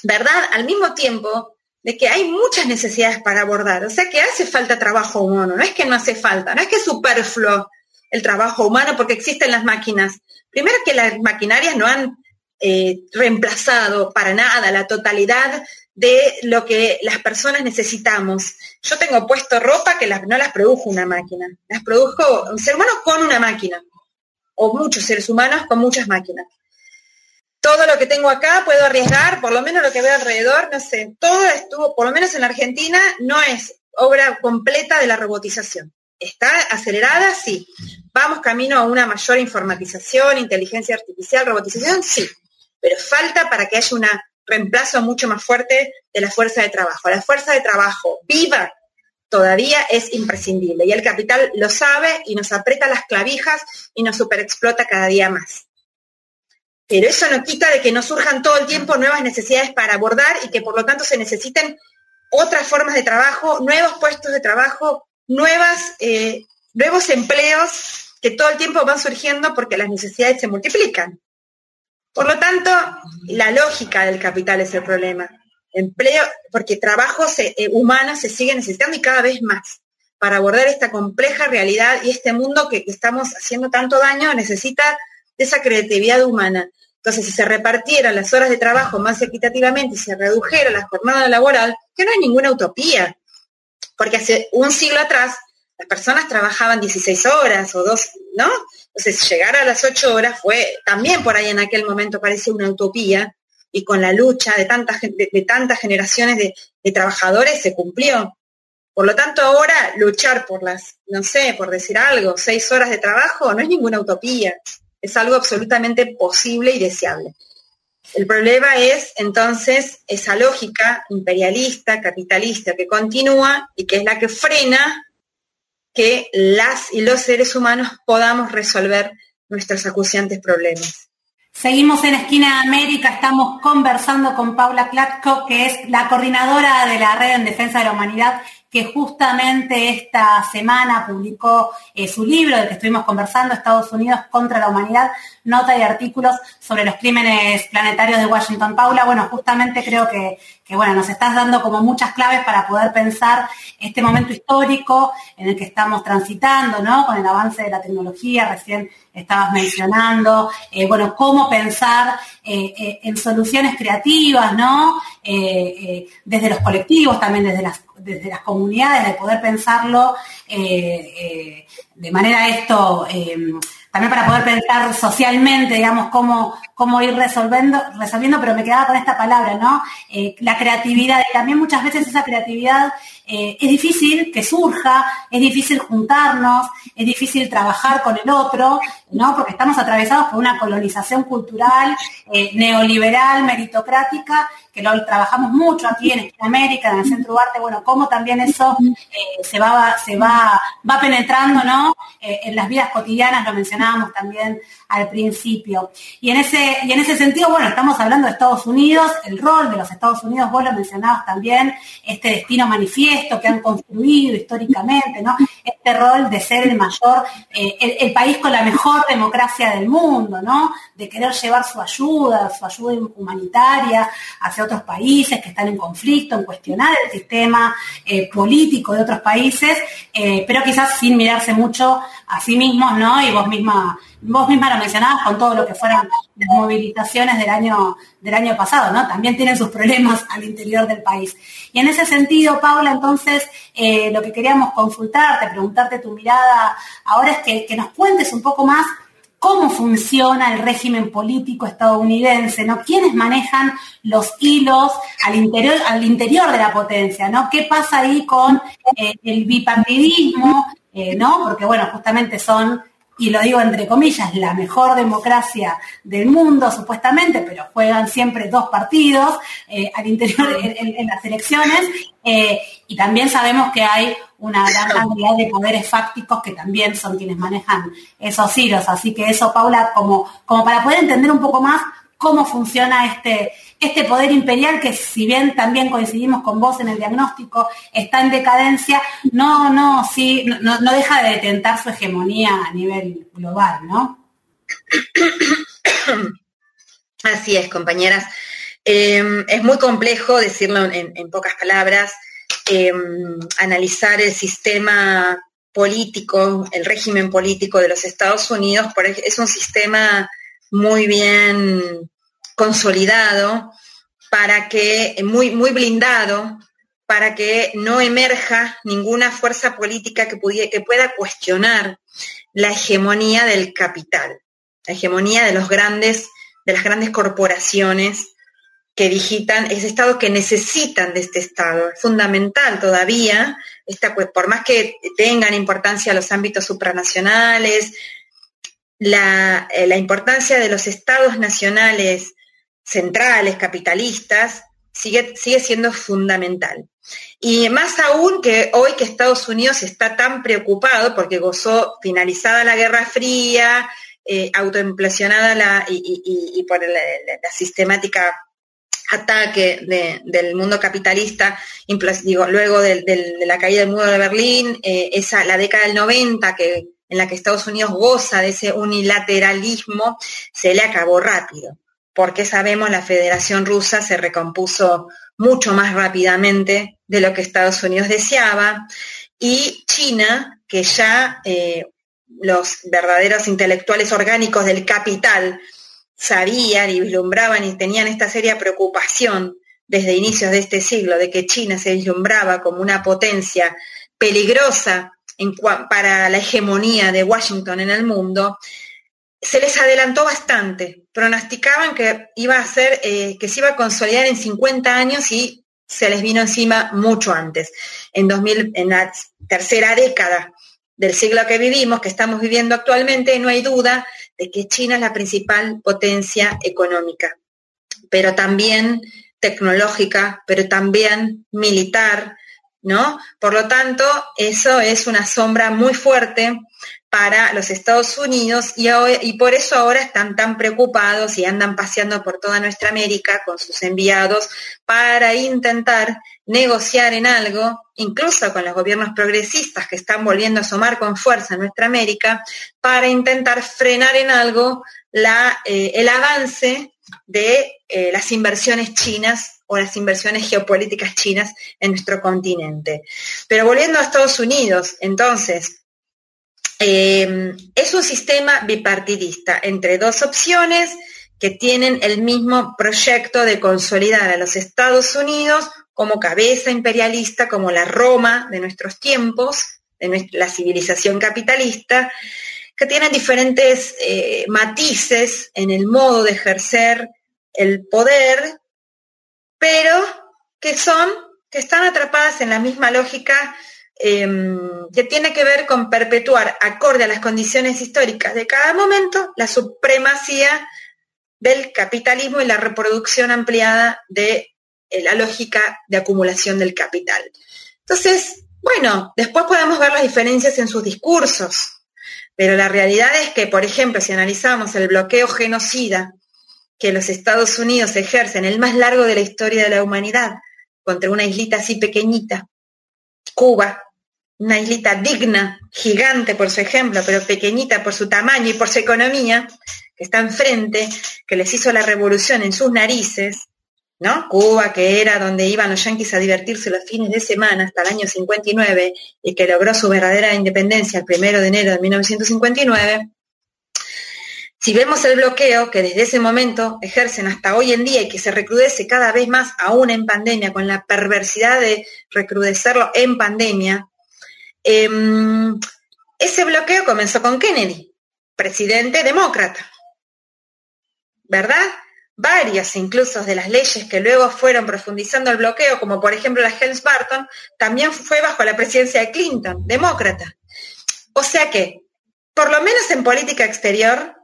Speaker 5: ¿Verdad? Al mismo tiempo de que hay muchas necesidades para abordar. O sea que hace falta trabajo humano. No es que no hace falta, no es que es superfluo el trabajo humano porque existen las máquinas. Primero que las maquinarias no han eh, reemplazado para nada la totalidad de lo que las personas necesitamos. Yo tengo puesto ropa que no las produjo una máquina, las produjo un ser humano con una máquina, o muchos seres humanos con muchas máquinas. Todo lo que tengo acá puedo arriesgar, por lo menos lo que veo alrededor, no sé, todo estuvo, por lo menos en Argentina, no es obra completa de la robotización. ¿Está acelerada? Sí. ¿Vamos camino a una mayor informatización, inteligencia artificial, robotización? Sí. Pero falta para que haya un reemplazo mucho más fuerte de la fuerza de trabajo. La fuerza de trabajo viva todavía es imprescindible y el capital lo sabe y nos aprieta las clavijas y nos superexplota cada día más. Pero eso no quita de que no surjan todo el tiempo nuevas necesidades para abordar y que por lo tanto se necesiten otras formas de trabajo, nuevos puestos de trabajo, nuevas, eh, nuevos empleos que todo el tiempo van surgiendo porque las necesidades se multiplican. Por lo tanto, la lógica del capital es el problema. Empleo, porque trabajo eh, humano se sigue necesitando y cada vez más. Para abordar esta compleja realidad y este mundo que, estamos haciendo tanto daño, necesita de esa creatividad humana. Entonces, si se repartieran las horas de trabajo más equitativamente y se redujera la jornada laboral, que no hay ninguna utopía, porque hace un siglo atrás las personas trabajaban 16 horas o dos, ¿no? Entonces, llegar a las 8 horas fue también por ahí en aquel momento parece una utopía y con la lucha de tantas, de, tantas generaciones de, de, trabajadores se cumplió. Por lo tanto, ahora luchar por las, no sé, por decir algo, seis horas de trabajo no es ninguna utopía, es algo absolutamente posible y deseable. El problema es entonces esa lógica imperialista, capitalista que continúa y que es la que frena que las y los seres humanos podamos resolver nuestros acuciantes problemas.
Speaker 4: Seguimos en Esquina de América, estamos conversando con Paula Klatko, que es la coordinadora de la Red en Defensa de la Humanidad que justamente esta semana publicó eh, su libro del que estuvimos conversando, Estados Unidos contra la Humanidad, nota y artículos sobre los crímenes planetarios de Washington. Paula, bueno, justamente creo que, bueno, nos estás dando como muchas claves para poder pensar este momento histórico en el que estamos transitando, ¿no? Con el avance de la tecnología, recién estabas mencionando, eh, bueno, cómo pensar eh, en soluciones creativas, ¿no? desde los colectivos, también desde las desde las comunidades, de poder pensarlo eh, eh, de manera esto, eh, también para poder pensar socialmente, digamos, cómo, cómo ir resolviendo, resolviendo, pero me quedaba con esta palabra, ¿no? la creatividad, y también muchas veces esa creatividad es difícil que surja, es difícil juntarnos, es difícil trabajar con el otro, ¿no? Porque estamos atravesados por una colonización cultural neoliberal, meritocrática, que lo trabajamos mucho aquí en América, en el Centro Arte, bueno, cómo también eso eh, se, va, se va, va penetrando, ¿no? Eh, en las vidas cotidianas, lo mencionábamos también al principio. Y en ese, y en ese sentido, bueno, estamos hablando de Estados Unidos, el rol de los Estados Unidos, vos lo mencionabas también, este destino manifiesto que han construido históricamente, ¿no? Este rol de ser el mayor, eh, el, el país con la mejor democracia del mundo, ¿no? De querer llevar su ayuda, su ayuda humanitaria hacia otros países que están en conflicto, en cuestionar el sistema eh, político de otros países, eh, pero quizás sin mirarse mucho a sí mismos, ¿no? Y vos misma, vos misma lo mencionabas con todo lo que fueron las movilizaciones del año, del año pasado, ¿no? También tienen sus problemas al interior del país. Y en ese sentido, Paula, entonces, eh, lo que queríamos consultarte, preguntarte tu mirada ahora es que, que nos cuentes un poco más cómo funciona el régimen político estadounidense, ¿no? ¿Quiénes manejan los hilos al interior, al interior de la potencia, ¿no? ¿Qué pasa ahí con eh, el bipartidismo, eh, ¿no? Porque, bueno, justamente son y lo digo entre comillas, la mejor democracia del mundo, supuestamente, pero juegan siempre dos partidos eh, al interior en, las elecciones, y también sabemos que hay una gran cantidad de poderes fácticos que también son quienes manejan esos hilos. Así que eso, Paula, como, como para poder entender un poco más cómo funciona este, este poder imperial que si bien también coincidimos con vos en el diagnóstico, está en decadencia, no, no, sí, no, deja de detentar su hegemonía a nivel global, ¿no?
Speaker 5: Así es, compañeras. Eh, es muy complejo decirlo en pocas palabras. Em, analizar el sistema político, el régimen político de los Estados Unidos, es un sistema muy bien consolidado para que, muy, muy blindado, para que no emerja ninguna fuerza política que, que pueda cuestionar la hegemonía del capital, la hegemonía de los grandes, de las grandes corporaciones que digitan, es estados que necesitan de este Estado. Es fundamental todavía, esta, pues, por más que tengan importancia los ámbitos supranacionales, la, eh, la importancia de los estados nacionales centrales, capitalistas, sigue, sigue siendo fundamental. Y más aún que hoy que Estados Unidos está tan preocupado porque gozó finalizada la Guerra Fría, eh, autoinflacionada la, y, por la, sistemática ataque del mundo capitalista, digo, luego de, la caída del muro de Berlín, eh, esa, la década del 90 que, en la que Estados Unidos goza de ese unilateralismo, se le acabó rápido, porque sabemos la Federación Rusa se recompuso mucho más rápidamente de lo que Estados Unidos deseaba, y China, que ya eh, los verdaderos intelectuales orgánicos del capital sabían y vislumbraban y tenían esta seria preocupación desde inicios de este siglo de que China se vislumbraba como una potencia peligrosa para la hegemonía de Washington en el mundo, se les adelantó bastante. Pronosticaban que iba a ser, eh, que se iba a consolidar en 50 años y se les vino encima mucho antes. En 2000, en la tercera década del siglo que vivimos, que estamos viviendo actualmente, no hay duda de que China es la principal potencia económica, pero también tecnológica, pero también militar, ¿no? Por lo tanto, eso es una sombra muy fuerte para los Estados Unidos y, por eso ahora están tan preocupados y andan paseando por toda nuestra América con sus enviados para intentar negociar en algo, incluso con los gobiernos progresistas que están volviendo a asomar con fuerza en nuestra América, para intentar frenar en algo eh, el avance de eh, las inversiones chinas o las inversiones geopolíticas chinas en nuestro continente. Pero volviendo a Estados Unidos, entonces, Em, es un sistema bipartidista entre dos opciones que tienen el mismo proyecto de consolidar a los Estados Unidos como cabeza imperialista, como la Roma de nuestros tiempos, de la civilización capitalista, que tienen diferentes eh, matices en el modo de ejercer el poder, pero que son, que están atrapadas en la misma lógica Em, que tiene que ver con perpetuar, acorde a las condiciones históricas de cada momento, la supremacía del capitalismo y la reproducción ampliada de eh, la lógica de acumulación del capital. Entonces, bueno, después podemos ver las diferencias en sus discursos, pero la realidad es que, por ejemplo, si analizamos el bloqueo genocida que los Estados Unidos ejercen, el más largo de la historia de la humanidad, contra una islita así pequeñita, Cuba, una islita digna, gigante por su ejemplo, pero pequeñita por su tamaño y por su economía, que está enfrente, que les hizo la revolución en sus narices, ¿no? Cuba, que era donde iban los yanquis a divertirse los fines de semana hasta el año 59 y que logró su verdadera independencia el primero de enero de 1959. Si vemos el bloqueo que desde ese momento ejercen hasta hoy en día y que se recrudece cada vez más aún en pandemia, con la perversidad de recrudecerlo en pandemia, Em, ese bloqueo comenzó con Kennedy, presidente demócrata, ¿verdad? Varias incluso de las leyes que luego fueron profundizando el bloqueo, como por ejemplo la Helms-Barton, también fue bajo la presidencia de Clinton, demócrata. O sea que, por lo menos en política exterior,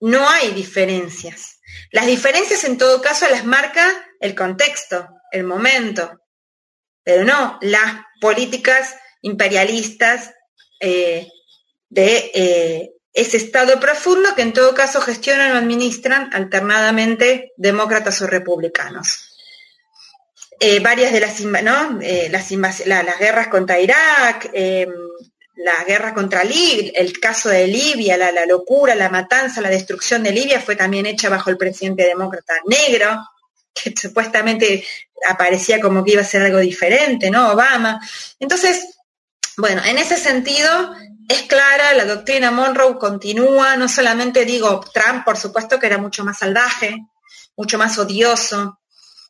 Speaker 5: no hay diferencias. Las diferencias en todo caso las marca el contexto, el momento, pero no las políticas imperialistas eh, de eh, ese Estado profundo que en todo caso gestionan o administran alternadamente demócratas o republicanos. Eh, varias de las, las, las, guerras contra Irak, em, la guerra contra Libia, el caso de Libia, la, la, locura, la matanza, la destrucción de Libia fue también hecha bajo el presidente demócrata negro, que supuestamente aparecía como que iba a ser algo diferente, ¿no? Obama. Entonces, bueno, en ese sentido es clara, la doctrina Monroe continúa, no solamente digo Trump, por supuesto que era mucho más salvaje, mucho más odioso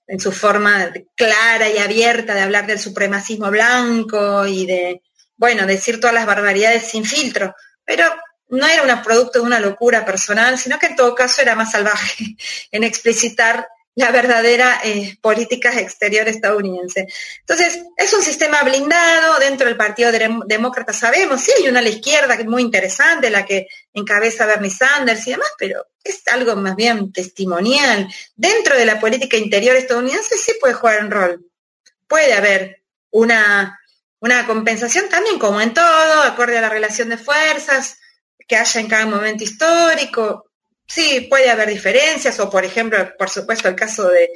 Speaker 5: en su forma clara y abierta de hablar del supremacismo blanco y de, bueno, decir todas las barbaridades sin filtro, pero no era un producto de una locura personal, sino que en todo caso era más salvaje en explicitar la verdadera eh, política exterior estadounidense. Entonces, es un sistema blindado dentro del Partido Demócrata, sabemos, sí hay una la izquierda que es muy interesante, la que encabeza Bernie Sanders y demás, pero es algo más bien testimonial. Dentro de la política interior estadounidense sí puede jugar un rol. Puede haber una, una compensación también, como en todo, acorde a la relación de fuerzas que haya en cada momento histórico, Sí, puede haber diferencias, o por ejemplo, por supuesto, el caso de,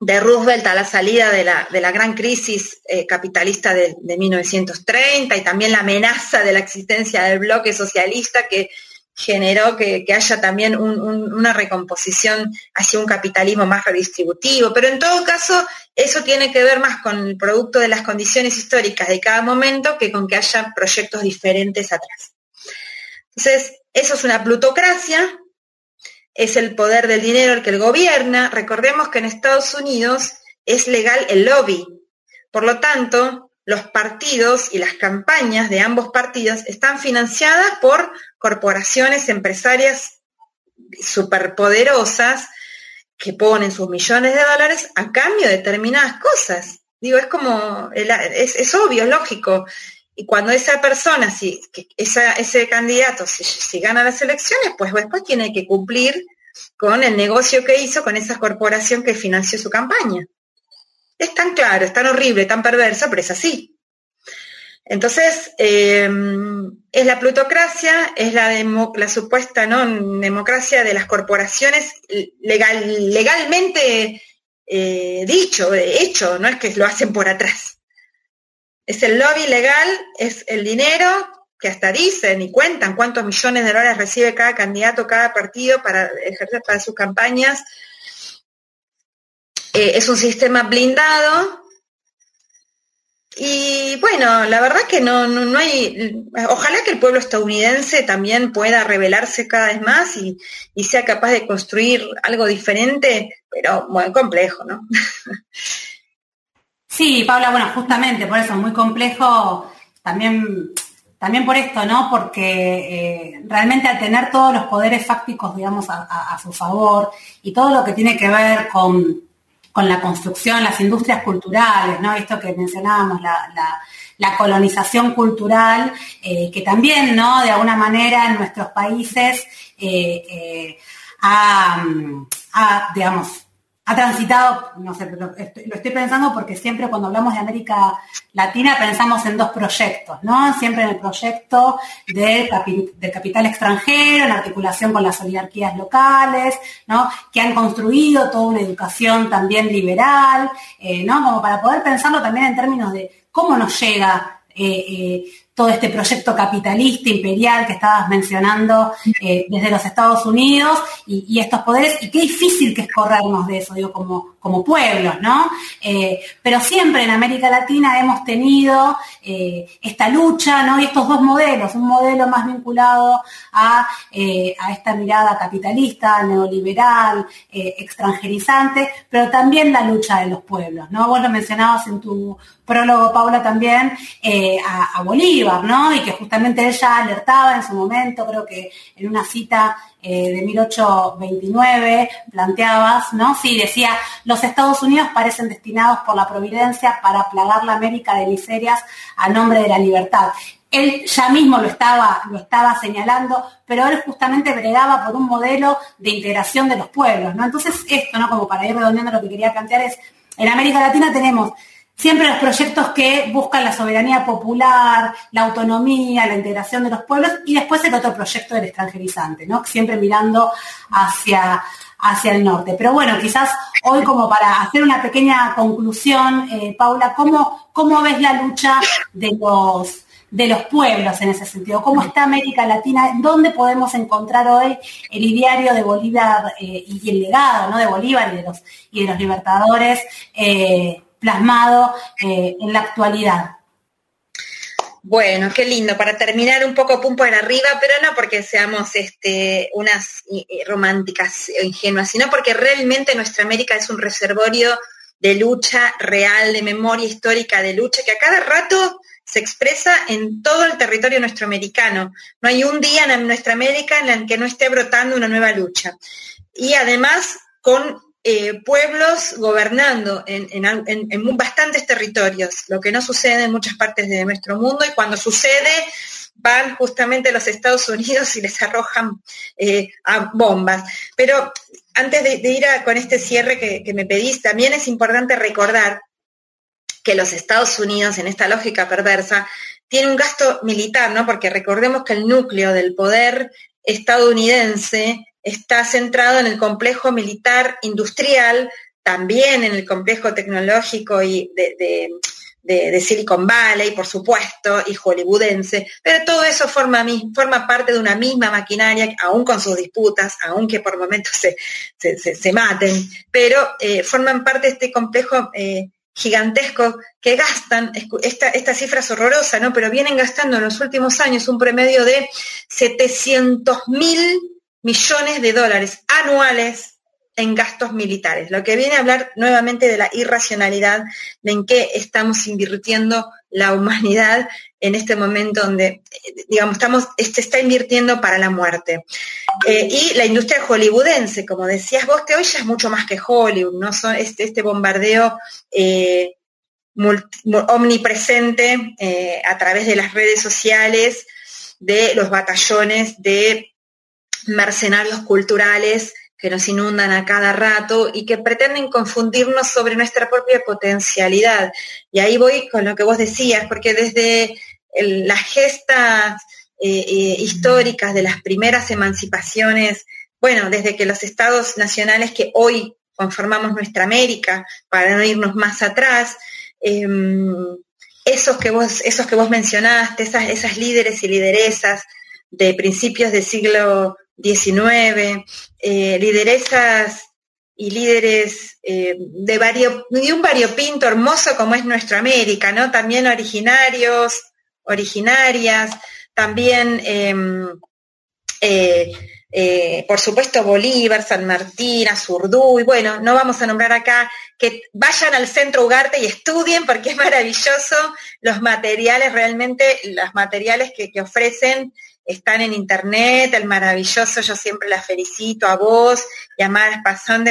Speaker 5: de Roosevelt a la salida de la, de la gran crisis eh, capitalista de, 1930 y también la amenaza de la existencia del bloque socialista que generó que, haya también una recomposición hacia un capitalismo más redistributivo. Pero en todo caso, eso tiene que ver más con el producto de las condiciones históricas de cada momento que con que haya proyectos diferentes atrás. Entonces, eso es una plutocracia, es el poder del dinero el que el gobierna. Recordemos que en Estados Unidos es legal el lobby. Por lo tanto, los partidos y las campañas de ambos partidos están financiadas por corporaciones empresarias superpoderosas que ponen sus millones de dólares a cambio de determinadas cosas. Digo, es como, es, es obvio, es lógico. Y cuando esa persona, si ese candidato, si, gana las elecciones, pues después tiene que cumplir con el negocio que hizo con esa corporación que financió su campaña. Es tan claro, es tan horrible, tan perverso, pero es así. Entonces, em, es la plutocracia, es la, supuesta ¿no? democracia de las corporaciones legal, legalmente eh, dicho, hecho, no es que lo hacen por atrás. Es el lobby legal, es el dinero que hasta dicen y cuentan cuántos millones de dólares recibe cada candidato, cada partido para ejercer para sus campañas. Eh, es un sistema blindado. Y bueno, la verdad que no, no, hay, ojalá que el pueblo estadounidense también pueda revelarse cada vez más y, y sea capaz de construir algo diferente, pero muy complejo, ¿no?
Speaker 4: Sí, Paula, bueno, justamente por eso es muy complejo también, también por esto, ¿no? Porque eh, realmente al tener todos los poderes fácticos, digamos, a, su favor y todo lo que tiene que ver con, la construcción, las industrias culturales, ¿no? Esto que mencionábamos, la, colonización cultural, eh, que también, ¿no? De alguna manera en nuestros países eh, ha, digamos, ha transitado, no sé, lo estoy, pensando porque siempre cuando hablamos de América Latina pensamos en dos proyectos, ¿no? Siempre en el proyecto del, capital extranjero, en articulación con las oligarquías locales, ¿no? Que han construido toda una educación también liberal, eh, ¿no? Como para poder pensarlo también en términos de cómo nos llega eh, eh, todo este proyecto capitalista imperial que estabas mencionando eh, desde los Estados Unidos y, estos poderes, y qué difícil que es corrernos de eso, digo, como, como pueblos, ¿no? Eh, pero siempre en América Latina hemos tenido eh, esta lucha, ¿no? Y estos dos modelos, un modelo más vinculado a, a esta mirada capitalista, neoliberal, extranjerizante, pero también la lucha de los pueblos, ¿no? Vos lo mencionabas en tu prólogo, Paula, también a Bolivia ¿no? Y que justamente ella alertaba en su momento, creo que en una cita eh, de 1829 planteabas, ¿no? Sí, decía, los Estados Unidos parecen destinados por la providencia para plagar la América de miserias a nombre de la libertad. Él ya mismo lo estaba, lo estaba señalando, pero él justamente bregaba por un modelo de integración de los pueblos, ¿no? Entonces esto, ¿no? Como para ir redondeando lo que quería plantear es, en América Latina tenemos siempre los proyectos que buscan la soberanía popular, la autonomía, la integración de los pueblos y después el otro proyecto del extranjerizante, ¿no? Siempre mirando hacia, hacia el norte. Pero bueno, quizás hoy como para hacer una pequeña conclusión, eh, Paula, ¿cómo, ¿cómo ves la lucha de los de los pueblos en ese sentido. ¿Cómo está América Latina? ¿Dónde podemos encontrar hoy el ideario de Bolívar eh, y el legado ¿no? de Bolívar y de los, y de los libertadores eh, plasmado en la actualidad.
Speaker 5: Bueno, qué lindo. Para terminar un poco pum por arriba, pero no porque seamos este, unas románticas o ingenuas, sino porque realmente nuestra América es un reservorio de lucha real, de memoria histórica, de lucha que a cada rato se expresa en todo el territorio nuestro americano. No hay un día en nuestra América en el que no esté brotando una nueva lucha. Y además con eh, pueblos gobernando en, bastantes territorios, lo que no sucede en muchas partes de nuestro mundo y cuando sucede van justamente los Estados Unidos y les arrojan eh, a bombas. Pero antes de, ir con este cierre que, que me pedís, también es importante recordar que los Estados Unidos, en esta lógica perversa, tiene un gasto militar, ¿no? Porque recordemos que el núcleo del poder estadounidense está centrado en el complejo militar industrial, también en el complejo tecnológico y de, Silicon Valley, por supuesto, y hollywoodense, pero todo eso forma, forma parte de una misma maquinaria, aún con sus disputas, aunque por momentos se, maten, pero eh, forman parte de este complejo eh, gigantesco que gastan, esta, esta cifra es horrorosa, ¿no? Pero vienen gastando en los últimos años un promedio de 700 mil millones de dólares anuales en gastos militares, lo que viene a hablar nuevamente de la irracionalidad de en qué estamos invirtiendo la humanidad en este momento donde, digamos, estamos, se este, está invirtiendo para la muerte. Eh, y la industria hollywoodense, como decías vos, que hoy ya es mucho más que Hollywood, ¿no? Son este, este bombardeo eh, omnipresente eh, a través de las redes sociales, de los batallones de mercenarios culturales que nos inundan a cada rato y que pretenden confundirnos sobre nuestra propia potencialidad. Y ahí voy con lo que vos decías, porque desde las gestas eh, eh, históricas de las primeras emancipaciones, bueno, desde que los estados nacionales que hoy conformamos nuestra América, para no irnos más atrás, em, esos, que vos, esos que vos mencionaste, esas, esas líderes y lideresas de principios del siglo 19, eh, lideresas y líderes eh, de, vario, de un variopinto hermoso como es nuestra América, ¿no? También originarios, originarias, también, em, eh, por supuesto, Bolívar, San Martín, Azurduy, bueno, no vamos a nombrar acá, que vayan al centro Ugarte y estudien porque es maravilloso los materiales, realmente los materiales que ofrecen están en internet, el maravilloso, yo siempre la felicito a vos y a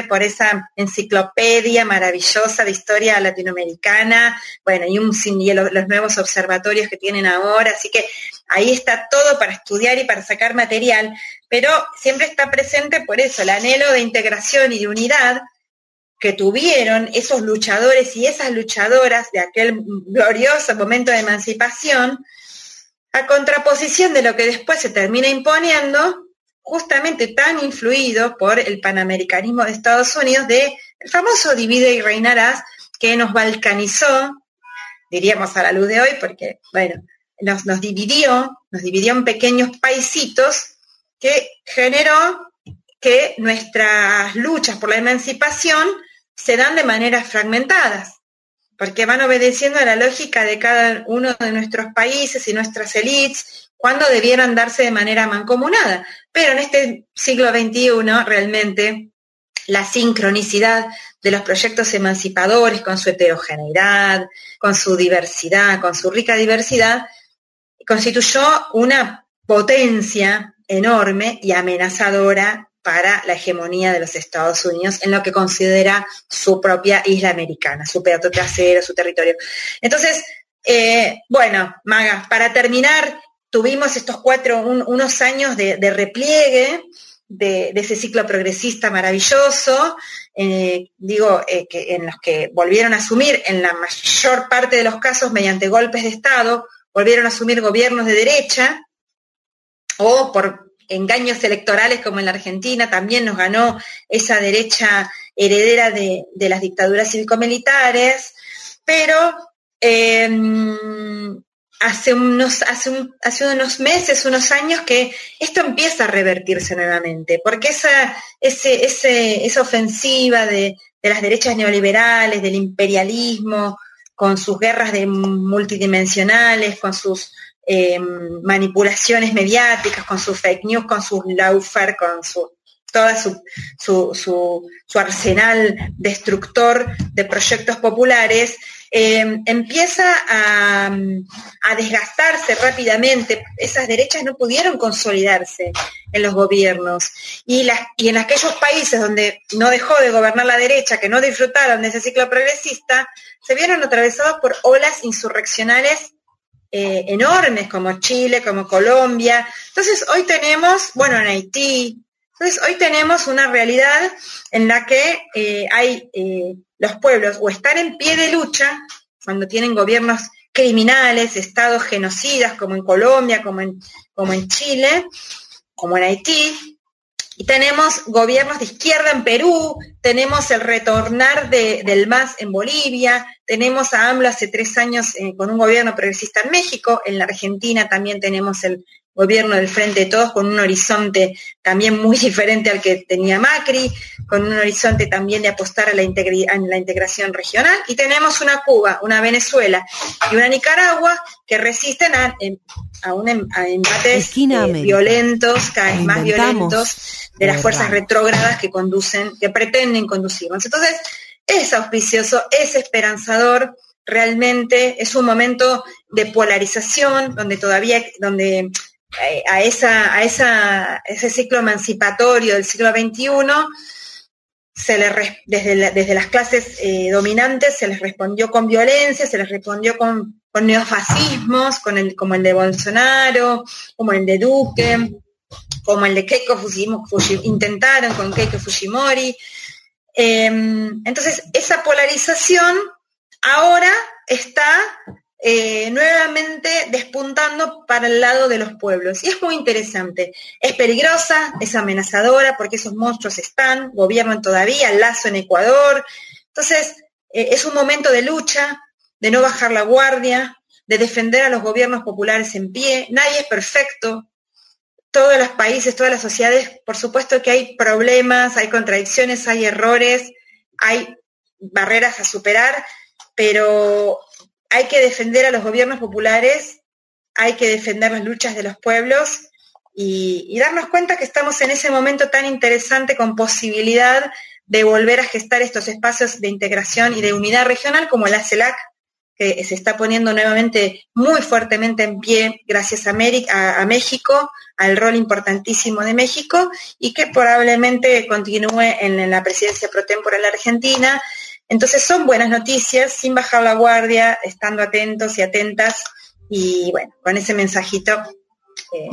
Speaker 5: por esa enciclopedia maravillosa de historia latinoamericana, bueno, y, un, y los nuevos observatorios que tienen ahora, así que ahí está todo para estudiar y para sacar material, pero siempre está presente por eso, el anhelo de integración y de unidad que tuvieron esos luchadores y esas luchadoras de aquel glorioso momento de emancipación, a contraposición de lo que después se termina imponiendo, justamente tan influido por el panamericanismo de Estados Unidos, de el famoso divide y reinarás, que nos balcanizó, diríamos a la luz de hoy, porque, bueno, nos, nos dividió, nos dividió en pequeños paisitos, que generó que nuestras luchas por la emancipación se dan de maneras fragmentadas porque van obedeciendo a la lógica de cada uno de nuestros países y nuestras élites, cuando debieran darse de manera mancomunada. Pero en este siglo XXI realmente la sincronicidad de los proyectos emancipadores con su heterogeneidad, con su diversidad, con su rica diversidad, constituyó una potencia enorme y amenazadora para la hegemonía de los Estados Unidos en lo que considera su propia isla americana, su pedazo trasero, su territorio. Entonces, eh, bueno, Maga, para terminar, tuvimos estos cuatro, unos años de, repliegue de, ese ciclo progresista maravilloso, eh, digo, eh, que en los que volvieron a asumir, en la mayor parte de los casos, mediante golpes de Estado, volvieron a asumir gobiernos de derecha, o por engaños electorales como en la Argentina, también nos ganó esa derecha heredera de, las dictaduras cívico-militares, pero em, hace, unos, hace, hace, unos meses, unos años que esto empieza a revertirse nuevamente, porque esa, ese, esa ofensiva de, de las derechas neoliberales, del imperialismo, con sus guerras de multidimensionales, con sus eh, manipulaciones mediáticas, con sus fake news, con sus laufer, con su toda su, su, arsenal destructor de proyectos populares, eh, empieza a, a, desgastarse rápidamente. Esas derechas no pudieron consolidarse en los gobiernos. Y, y en aquellos países donde no dejó de gobernar la derecha, que no disfrutaron de ese ciclo progresista, se vieron atravesados por olas insurreccionales eh, enormes como Chile, como Colombia. Entonces hoy tenemos, bueno, en Haití, entonces hoy tenemos una realidad en la que eh, hay eh, los pueblos o están en pie de lucha cuando tienen gobiernos criminales, estados genocidas como en Colombia, como en, como en Chile, como en Haití, tenemos gobiernos de izquierda en Perú, tenemos el retornar del MAS en Bolivia, tenemos a AMLO hace tres años eh, con un gobierno progresista en México, en la Argentina también tenemos el gobierno del Frente de Todos con un horizonte también muy diferente al que tenía Macri, con un horizonte también de apostar a la, la integración regional, y tenemos una Cuba, una Venezuela y una Nicaragua que resisten a, a un em, embates eh, violentos, cada vez más violentos, de las fuerzas retrógradas que conducen, que pretenden conducirnos. Entonces, es auspicioso, es esperanzador, realmente es un momento de polarización donde todavía, donde a, esa, a esa, ese ciclo emancipatorio del siglo XXI, se le, desde, desde, las clases eh, dominantes se les respondió con violencia, se les respondió con, con neofascismos, con el, como el de Bolsonaro, como el de Duque, como el de Keiko Fujimori, intentaron con Keiko Fujimori. Em, entonces, esa polarización ahora está eh, nuevamente despuntando para el lado de los pueblos. Y es muy interesante. Es peligrosa, es amenazadora, porque esos monstruos están, gobiernan todavía, lazo en Ecuador. Entonces, eh, es un momento de lucha, de no bajar la guardia, de defender a los gobiernos populares en pie. Nadie es perfecto. Todos los países, todas las sociedades, por supuesto que hay problemas, hay contradicciones, hay errores, hay barreras a superar, pero hay que defender a los gobiernos populares, hay que defender las luchas de los pueblos y, darnos cuenta que estamos en ese momento tan interesante con posibilidad de volver a gestar estos espacios de integración y de unidad regional como la CELAC, que se está poniendo nuevamente muy fuertemente en pie gracias a, México, al rol importantísimo de México y que probablemente continúe en, la presidencia pro tempore Argentina entonces son buenas noticias, sin bajar la guardia, estando atentos y atentas. Y bueno, con ese mensajito eh,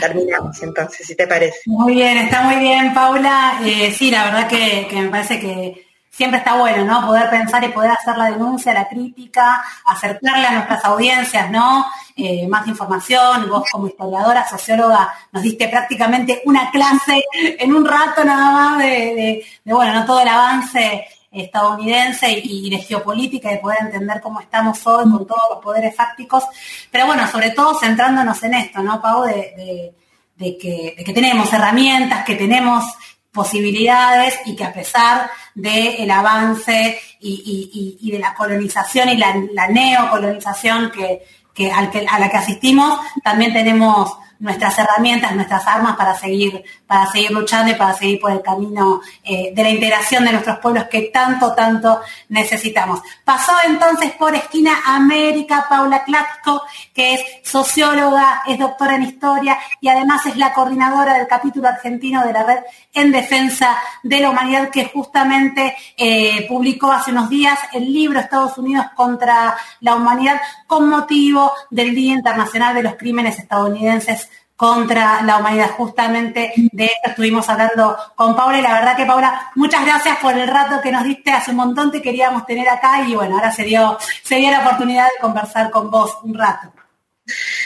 Speaker 5: terminamos entonces, si te parece.
Speaker 4: Muy bien, está muy bien, Paula. Eh, sí, la verdad que, me parece que siempre está bueno, ¿no? Poder pensar y poder hacer la denuncia, la crítica, acercarle a nuestras audiencias, ¿no? Eh, más información. Vos como historiadora, socióloga, nos diste prácticamente una clase en un rato nada más de bueno, no todo el avance estadounidense y, de geopolítica y de poder entender cómo estamos hoy con todos los poderes fácticos, pero bueno, sobre todo centrándonos en esto, ¿no, Pau? De, que, tenemos herramientas, que tenemos posibilidades y que a pesar del avance y, de la colonización y la, neocolonización que, a la que asistimos, también tenemos nuestras herramientas, nuestras armas para seguir, para seguir luchando y para seguir por el camino eh, de la integración de nuestros pueblos que tanto, tanto necesitamos. Pasó entonces por Esquina América Paula Klatko, que es socióloga, es doctora en historia y además es la coordinadora del capítulo argentino de la red en defensa de la humanidad que justamente eh, publicó hace unos días el libro Estados Unidos contra la humanidad con motivo del Día Internacional de los Crímenes Estadounidenses contra la humanidad. Justamente de esto estuvimos hablando con Paula y la verdad que Paula, muchas gracias por el rato que nos diste, hace un montón te queríamos tener acá y bueno, ahora se dio, se dio la oportunidad de conversar con vos un rato.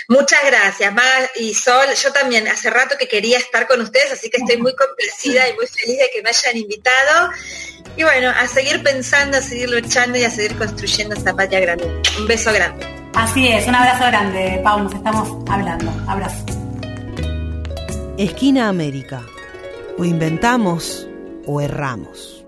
Speaker 5: Muchas gracias, Maga y Sol. Yo también hace rato que quería estar con ustedes, así que estoy muy complacida y muy feliz de que me hayan invitado. Y bueno, a seguir pensando, a seguir luchando y a seguir construyendo esta patria grande. Un beso grande.
Speaker 4: Así es, un abrazo grande, Pau, nos estamos hablando. Abrazo.
Speaker 1: Esquina América. O inventamos o erramos.